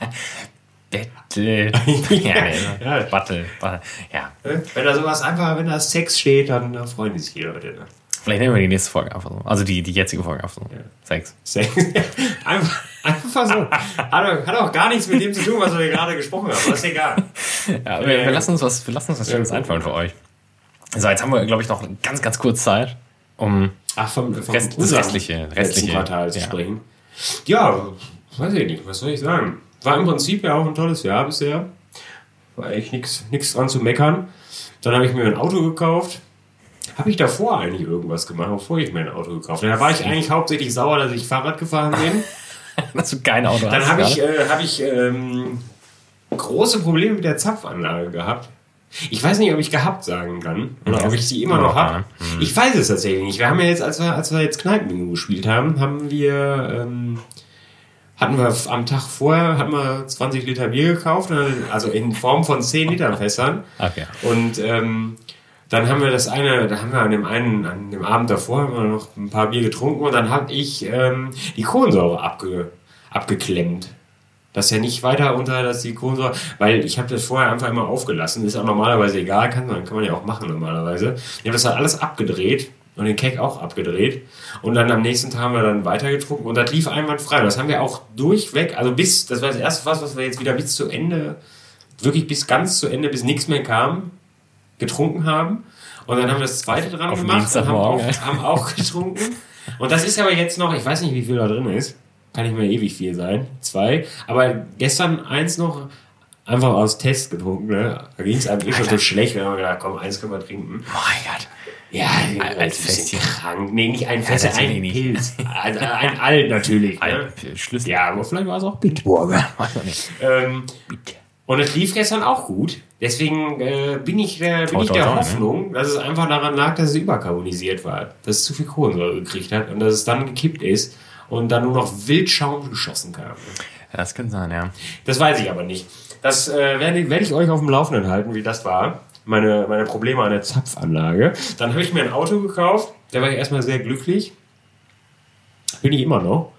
S2: Battle. ja,
S1: Ja.
S2: ja. Battle. Battle. Ja.
S1: Wenn da sowas einfach, wenn da Sex steht, dann äh, freuen die sich die Leute, ne?
S2: Vielleicht nehmen wir die nächste Folge einfach so. Also die, die jetzige Folge einfach so. Sex.
S1: Sex. einfach, einfach so. Hat, hat auch gar nichts mit dem zu tun, was wir gerade gesprochen haben. Aber ist egal.
S2: Ja, wir, wir lassen uns was, wir lassen uns was Schönes einfallen für euch. So, jetzt haben wir, glaube ich, noch ganz, ganz kurz Zeit, um
S1: Ach, vom, vom
S2: Rest- das restliche- restliche,
S1: Quartal zu
S2: ja.
S1: sprechen. Ja, weiß ich nicht. Was soll ich sagen? War im Prinzip ja auch ein tolles Jahr bisher. War echt nichts dran zu meckern. Dann habe ich mir ein Auto gekauft. Habe ich davor eigentlich irgendwas gemacht, bevor ich mir ein Auto gekauft habe? Da war ich eigentlich hauptsächlich sauer, dass ich Fahrrad gefahren bin.
S2: dass du kein Auto
S1: Dann habe ich, äh, hab ich ähm, große Probleme mit der Zapfanlage gehabt. Ich weiß nicht, ob ich gehabt sagen kann oder
S2: Ja,
S1: ob ich sie immer noch habe.
S2: ne?
S1: Ich weiß es tatsächlich nicht. Wir haben ja jetzt, als wir, als wir jetzt Kneipenbingo gespielt haben, haben wir, ähm, hatten wir am Tag vorher, hatten wir 20 Liter Bier gekauft, also in Form von 10 Liter Fässern.
S2: Okay.
S1: Und ähm, dann haben wir das eine, da haben wir an dem einen, an dem Abend davor haben wir noch ein paar Bier getrunken und dann habe ich ähm, die Kohlensäure abge, abgeklemmt. Dass ja nicht weiter unter, dass die Kohlensäure, weil ich habe das vorher einfach immer aufgelassen, ist auch normalerweise egal, kann man, kann man ja auch machen normalerweise. Ich habe das halt alles abgedreht und den Keck auch abgedreht und dann am nächsten Tag haben wir dann weiter getrunken und das lief einwandfrei. Das haben wir auch durchweg, also bis, das war das erste was, was wir jetzt wieder bis zu Ende, wirklich bis ganz zu Ende, bis nichts mehr kam, getrunken haben. Und dann haben wir das zweite dran
S2: Auf
S1: gemacht und haben auch, haben auch getrunken. Und das ist aber jetzt noch, ich weiß nicht, wie viel da drin ist. Kann nicht mehr ewig viel sein. Zwei. Aber gestern eins noch einfach aus Test getrunken. Ne? Da ging es einem eh schon so schlecht. Wir haben gedacht, komm, eins können wir trinken.
S2: mein Gott.
S1: Ja,
S2: Ein-
S1: ein
S2: ein
S1: bisschen krank. Nee, nicht ein Fest,
S2: natürlich
S1: ein. Pilz. Ein, ein Alt natürlich.
S2: Ein
S1: Ne?
S2: Schlüssel.
S1: Ja, aber vielleicht war es auch Bitburger.
S2: Weiß man nicht.
S1: Ähm,
S2: Bitte.
S1: Und es lief gestern auch gut. Deswegen äh, bin ich der, bin
S2: Toi,
S1: ich
S2: toi,
S1: der
S2: toi, ne?
S1: Hoffnung, dass es einfach daran lag, dass es überkarbonisiert war. Dass es zu viel Kohlensäure gekriegt hat und dass es dann gekippt ist und dann nur noch Wildschaum geschossen kam.
S2: Das könnte sein, ja.
S1: Das weiß ich aber nicht. Das äh, werde, werde ich euch auf dem Laufenden halten, wie das war. Meine, meine Probleme an der Zapfanlage. Dann habe ich mir ein Auto gekauft. Da war ich erstmal sehr glücklich. Bin ich immer noch.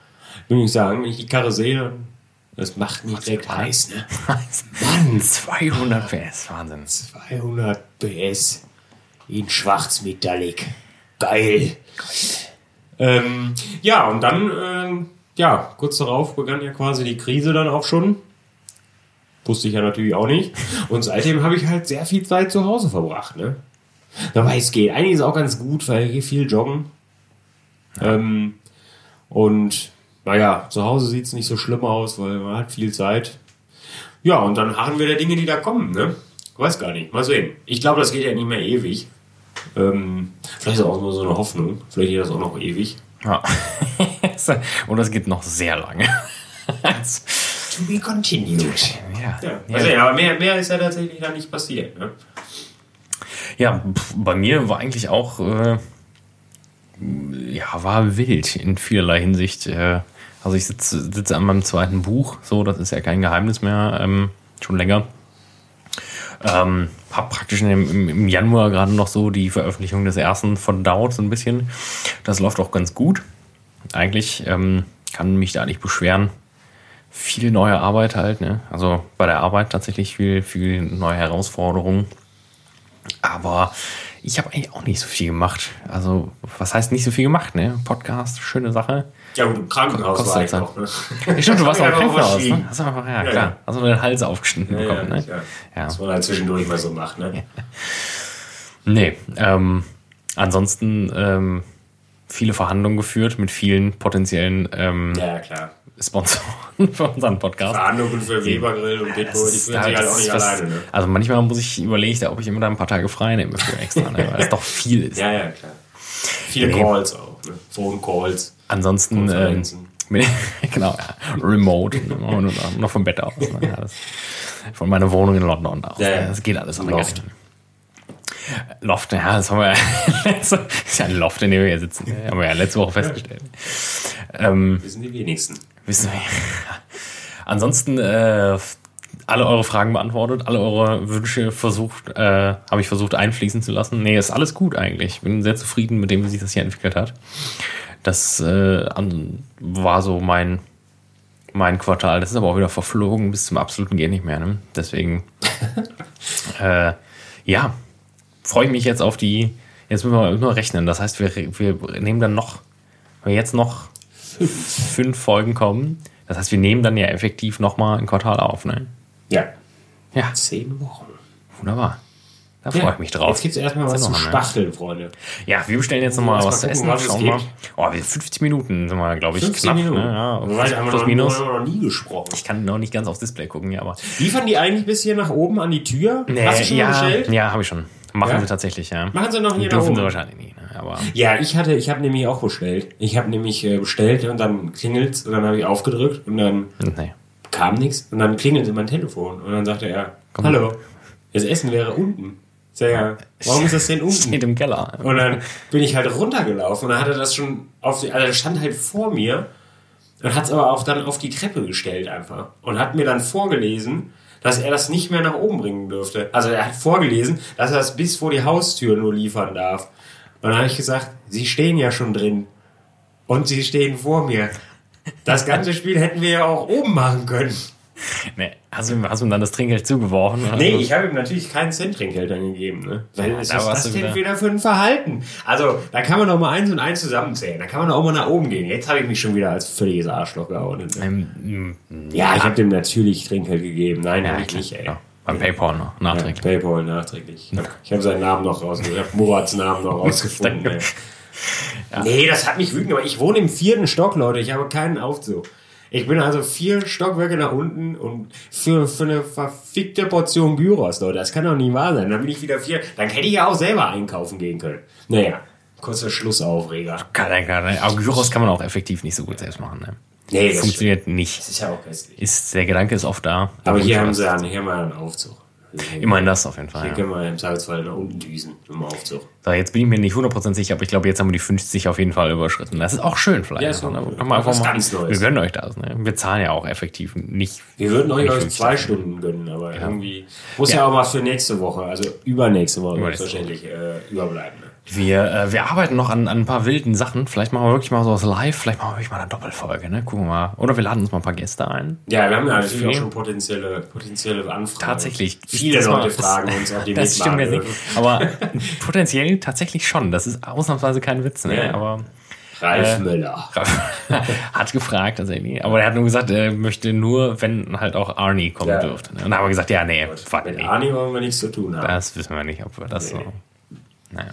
S1: Will ich sagen, wenn ich die Karre sehe, dann das macht mich direkt heiß. Ne?
S2: Mann, 200 PS, Wahnsinn.
S1: 200 PS in schwarzmetallic. Geil. Ähm, ja, und dann, ähm, ja, kurz darauf begann ja quasi die Krise dann auch schon. Wusste ich ja natürlich auch nicht. Und seitdem habe ich halt sehr viel Zeit zu Hause verbracht, ne? Aber es geht. Eigentlich ist es auch ganz gut, weil ich gehe viel joggen. Ähm, und naja, zu Hause sieht es nicht so schlimm aus, weil man hat viel Zeit. Ja, und dann harren wir der Dinge, die da kommen, ne? Weiß gar nicht. Mal sehen. Ich glaube, das geht ja nicht mehr ewig. Ähm, vielleicht ist auch nur so eine Hoffnung. Vielleicht geht das auch noch ewig.
S2: Ja. Und das geht noch sehr lange.
S1: To be continued.
S2: ja.
S1: Ja, mal sehen, aber mehr, mehr ist ja tatsächlich da nicht passiert. Ne?
S2: Ja, bei mir war eigentlich auch, äh, ja, war wild in vielerlei Hinsicht. Äh, also ich sitze sitze an meinem zweiten Buch, so, das ist ja kein Geheimnis mehr, ähm, schon länger. Ähm, hab praktisch im, im- Januar gerade noch so die Veröffentlichung des ersten verdaut, so ein bisschen. Das läuft auch ganz gut. Eigentlich ähm, kann mich da nicht beschweren. Viel neue Arbeit halt, ne? Also bei der Arbeit tatsächlich viel, viel neue Herausforderungen. Aber ich habe eigentlich auch nicht so viel gemacht. Also, was heißt nicht so viel gemacht, ne? Podcast, schöne Sache.
S1: Ja, gut, im Krankenhaus
S2: Kostet
S1: war ich
S2: Zeit.
S1: auch. Ne?
S2: Ja, stimmt, du warst auch im Krankenhaus, ne? Hast du einfach, ja,
S1: Ja,
S2: klar.
S1: ja.
S2: Hast du den Hals aufgeschnitten
S1: Ja,
S2: bekommen, ne?
S1: ja. Das man halt zwischendurch mal so macht. Ne?
S2: Nee, ähm, ansonsten ähm, viele Verhandlungen geführt mit vielen potenziellen ähm,
S1: Ja, klar.
S2: Sponsoren für unseren Podcast.
S1: Verhandlungen für Webergrill und Bitburg, die führen sich halt auch nicht
S2: was-
S1: alleine. Ne?
S2: Also manchmal muss ich überlegen, ob ich immer da ein paar Tage frei nehme für extra, ne? weil es doch viel ist.
S1: Ja, ja, klar. Viele. Calls auch. Ne? Phone-Calls.
S2: Ansonsten, ähm, genau, ja, remote, noch, vom Bett aus. Ne? Ja, das, von meiner Wohnung in London aus.
S1: Ja, ja.
S2: Das geht alles
S1: Loft.
S2: Loft. Loft, ja, das haben wir letzte, ist ja ein Loft, in dem wir hier sitzen. Haben wir ja letzte Woche festgestellt. Ähm,
S1: Wissen die wenigsten.
S2: Wissen wir. Ansonsten äh, alle eure Fragen beantwortet, alle eure Wünsche versucht, äh, habe ich versucht einfließen zu lassen. Nee, ist alles gut eigentlich. Ich bin sehr zufrieden mit dem, wie sich das hier entwickelt hat. Das äh, war so mein, mein Quartal. Das ist aber auch wieder verflogen bis zum absoluten Gehen nicht mehr. Ne? Deswegen, äh, ja, freue ich mich jetzt auf die. Jetzt müssen wir nur rechnen. Das heißt, wir, wir nehmen dann noch, wenn jetzt noch fünf Folgen kommen. Das heißt, wir nehmen dann ja effektiv nochmal ein Quartal auf. Ne?
S1: Ja.
S2: Ja,
S1: Zehn Wochen.
S2: wunderbar. Da freue ich mich drauf.
S1: Jetzt gibt's erstmal was
S2: noch, ne?
S1: Spachteln, Freunde.
S2: Ja, wir bestellen jetzt nochmal was
S1: mal
S2: zu essen.
S1: was es
S2: Schauen wir.
S1: gibt.
S2: Oh, wir 50 Minuten sind wir, glaube ich,
S1: 15
S2: knapp.
S1: Minuten.
S2: Ne? Ja,
S1: Wir haben
S2: plus
S1: noch,
S2: minus.
S1: noch, noch nie gesprochen.
S2: Ich kann noch nicht ganz aufs Display gucken, ja, aber.
S1: Liefern die eigentlich bis hier nach oben an die Tür? Hast du schon
S2: ja,
S1: mal bestellt?
S2: ja, habe ich schon. Machen
S1: Ja?
S2: sie tatsächlich, ja.
S1: Machen sie noch hier
S2: Dürfen sie wahrscheinlich nie, ne? aber
S1: Ja, ich hatte, ich habe nämlich auch bestellt. Ich habe nämlich äh, bestellt und dann klingelt's und dann habe ich aufgedrückt und dann
S2: nee.
S1: kam nichts und dann klingelte mein Telefon und dann sagte er, hallo, das Essen wäre unten. Ja, warum ist das denn unten?
S2: Steht im Keller.
S1: Und dann bin ich halt runtergelaufen und dann hat er das schon auf die, also er stand halt vor mir und hat es aber auch dann auf die Treppe gestellt einfach und hat mir dann vorgelesen, dass er das nicht mehr nach oben bringen dürfte. Also er hat vorgelesen, dass er das bis vor die Haustür nur liefern darf. Und dann habe ich gesagt, Sie stehen ja schon drin und Sie stehen vor mir. Das ganze Spiel hätten wir ja auch oben machen können.
S2: Nee. Hast, du, hast du ihm dann das Trinkgeld zugeworfen? oder?
S1: Nee, ich habe ihm natürlich keinen Cent Trinkgeld angegeben. Ne? Weil was
S2: da
S1: ist das denn
S2: wieder-
S1: wieder für ein Verhalten? Also, da kann man doch mal eins und eins zusammenzählen. Da kann man doch auch mal nach oben gehen. Jetzt habe ich mich schon wieder als völliges Arschloch geoutet. Ne?
S2: Ähm,
S1: Ja, ich habe dem natürlich Trinkgeld gegeben. Nein,
S2: ja,
S1: habe ich
S2: klar.
S1: nicht, ey.
S2: Ja, beim Paypal noch,
S1: Ja,
S2: nachträglich.
S1: Paypal nachträglich. Ich habe hab seinen Namen noch rausgefunden. Ich habe Murats Namen noch rausgefunden. ey. Nee, das hat mich wütend. Aber ich wohne im vierten Stock, Leute. Ich habe keinen Aufzug. Ich bin also vier Stockwerke nach unten und für, für eine verfickte Portion Gyros, Leute. Das kann doch nicht wahr sein. Dann bin ich wieder vier. Dann hätte ich ja auch selber einkaufen gehen können. Naja, kurzer Schlussaufreger.
S2: Kann, kann, aber Gyros kann man auch effektiv nicht so gut selbst machen. Ne?
S1: Nee, das,
S2: Funktioniert nicht.
S1: das ist ja auch köstlich.
S2: Ist, der Gedanke ist oft da.
S1: Aber hier haben sie einen, hier haben wir einen Aufzug.
S2: Immerhin das auf jeden Fall.
S1: Hier
S2: Ja.
S1: können wir im Zweifelsfall nach unten düsen im Aufzug.
S2: So, jetzt bin ich mir nicht 100% sicher, aber ich glaube, jetzt haben wir die 50 auf jeden Fall überschritten. Das ist auch schön vielleicht.
S1: Ja, ist
S2: ne?
S1: auch-
S2: Kann man einfach
S1: was
S2: mal,
S1: ganz Neues.
S2: Wir gönnen euch das. Ne? Wir zahlen ja auch effektiv nicht.
S1: Wir würden euch euch
S2: 50
S1: zwei Stunden gönnen, aber irgendwie muss ja.
S2: Ja.
S1: auch was für nächste Woche, also übernächste Woche selbstverständlich äh, überbleiben. Ne?
S2: Wir, äh, wir arbeiten noch an, an ein paar wilden Sachen. Vielleicht machen wir wirklich mal sowas live. Vielleicht machen wir wirklich mal eine Doppelfolge. Ne? Gucken wir mal. Oder wir laden uns mal ein paar Gäste ein.
S1: Ja, wir haben ja natürlich auch schon potenzielle, potenzielle Anfragen.
S2: Tatsächlich.
S1: Viele
S2: Das
S1: Leute fragen uns, ob die
S2: Das stimmt jetzt nicht. Aber potenziell tatsächlich schon. Das ist ausnahmsweise kein Witz. Ne?
S1: Ja.
S2: Aber
S1: Ralf
S2: Äh,
S1: Müller.
S2: hat gefragt tatsächlich. Aber er hat nur gesagt, er möchte nur, wenn halt auch Arnie kommen
S1: Ja.
S2: dürfte. Ne? Und dann haben wir gesagt, ja, nee, warte,
S1: Mit
S2: nee.
S1: Arnie wollen wir nichts zu tun haben.
S2: Das wissen wir nicht, ob wir das
S1: Nee.
S2: so. Naja.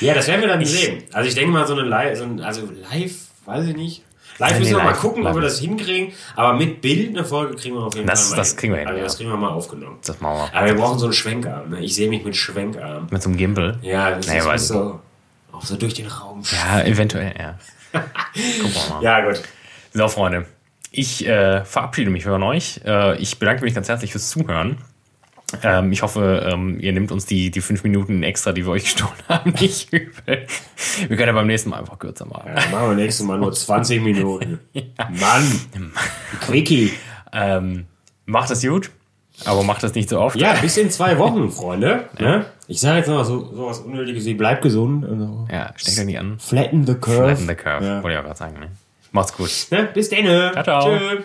S1: Ja, das werden wir dann sehen. Also ich denke mal, so eine Live, so ein, also live, weiß ich nicht. Live müssen wir
S2: nee,
S1: mal
S2: live,
S1: gucken, ob wir das hinkriegen. Aber mit Bild eine Folge kriegen wir auf jeden
S2: Das-
S1: Fall mal
S2: das kriegen wir hin,
S1: Also
S2: ja.
S1: das kriegen wir mal aufgenommen.
S2: Das machen wir.
S1: Aber wir brauchen so einen Schwenkarm. Ne? Ich sehe mich mit Schwenkarm.
S2: Mit so einem Gimbal.
S1: Ja, das
S2: Nee,
S1: ist
S2: weiß
S1: so, auch so durch den Raum.
S2: Ja, eventuell, ja. Gucken wir mal.
S1: Ja, gut.
S2: So, Freunde. Ich äh, verabschiede mich von euch. Äh, ich bedanke mich ganz herzlich fürs Zuhören. Ähm, ich hoffe, ähm, ihr nehmt uns die, die fünf Minuten extra, die wir euch gestohlen haben, nicht übel. Wir können ja beim nächsten Mal einfach kürzer machen.
S1: Ja, machen wir nächstes Mal nur 20 Minuten. Mann. Quickie.
S2: Ähm, macht es gut, aber macht es nicht so oft.
S1: Ja, bis in zwei Wochen, Freunde. Ne? Ich sage jetzt noch so, so was Unnötiges wie bleibt gesund. und so.
S2: Ja, steckt euch nicht an.
S1: Flatten the curve.
S2: Flatten the curve,
S1: Ja.
S2: wollte ich auch gerade sagen. Ne? Macht's gut.
S1: Ne? Bis dann.
S2: Ciao, ciao.
S1: Tschö.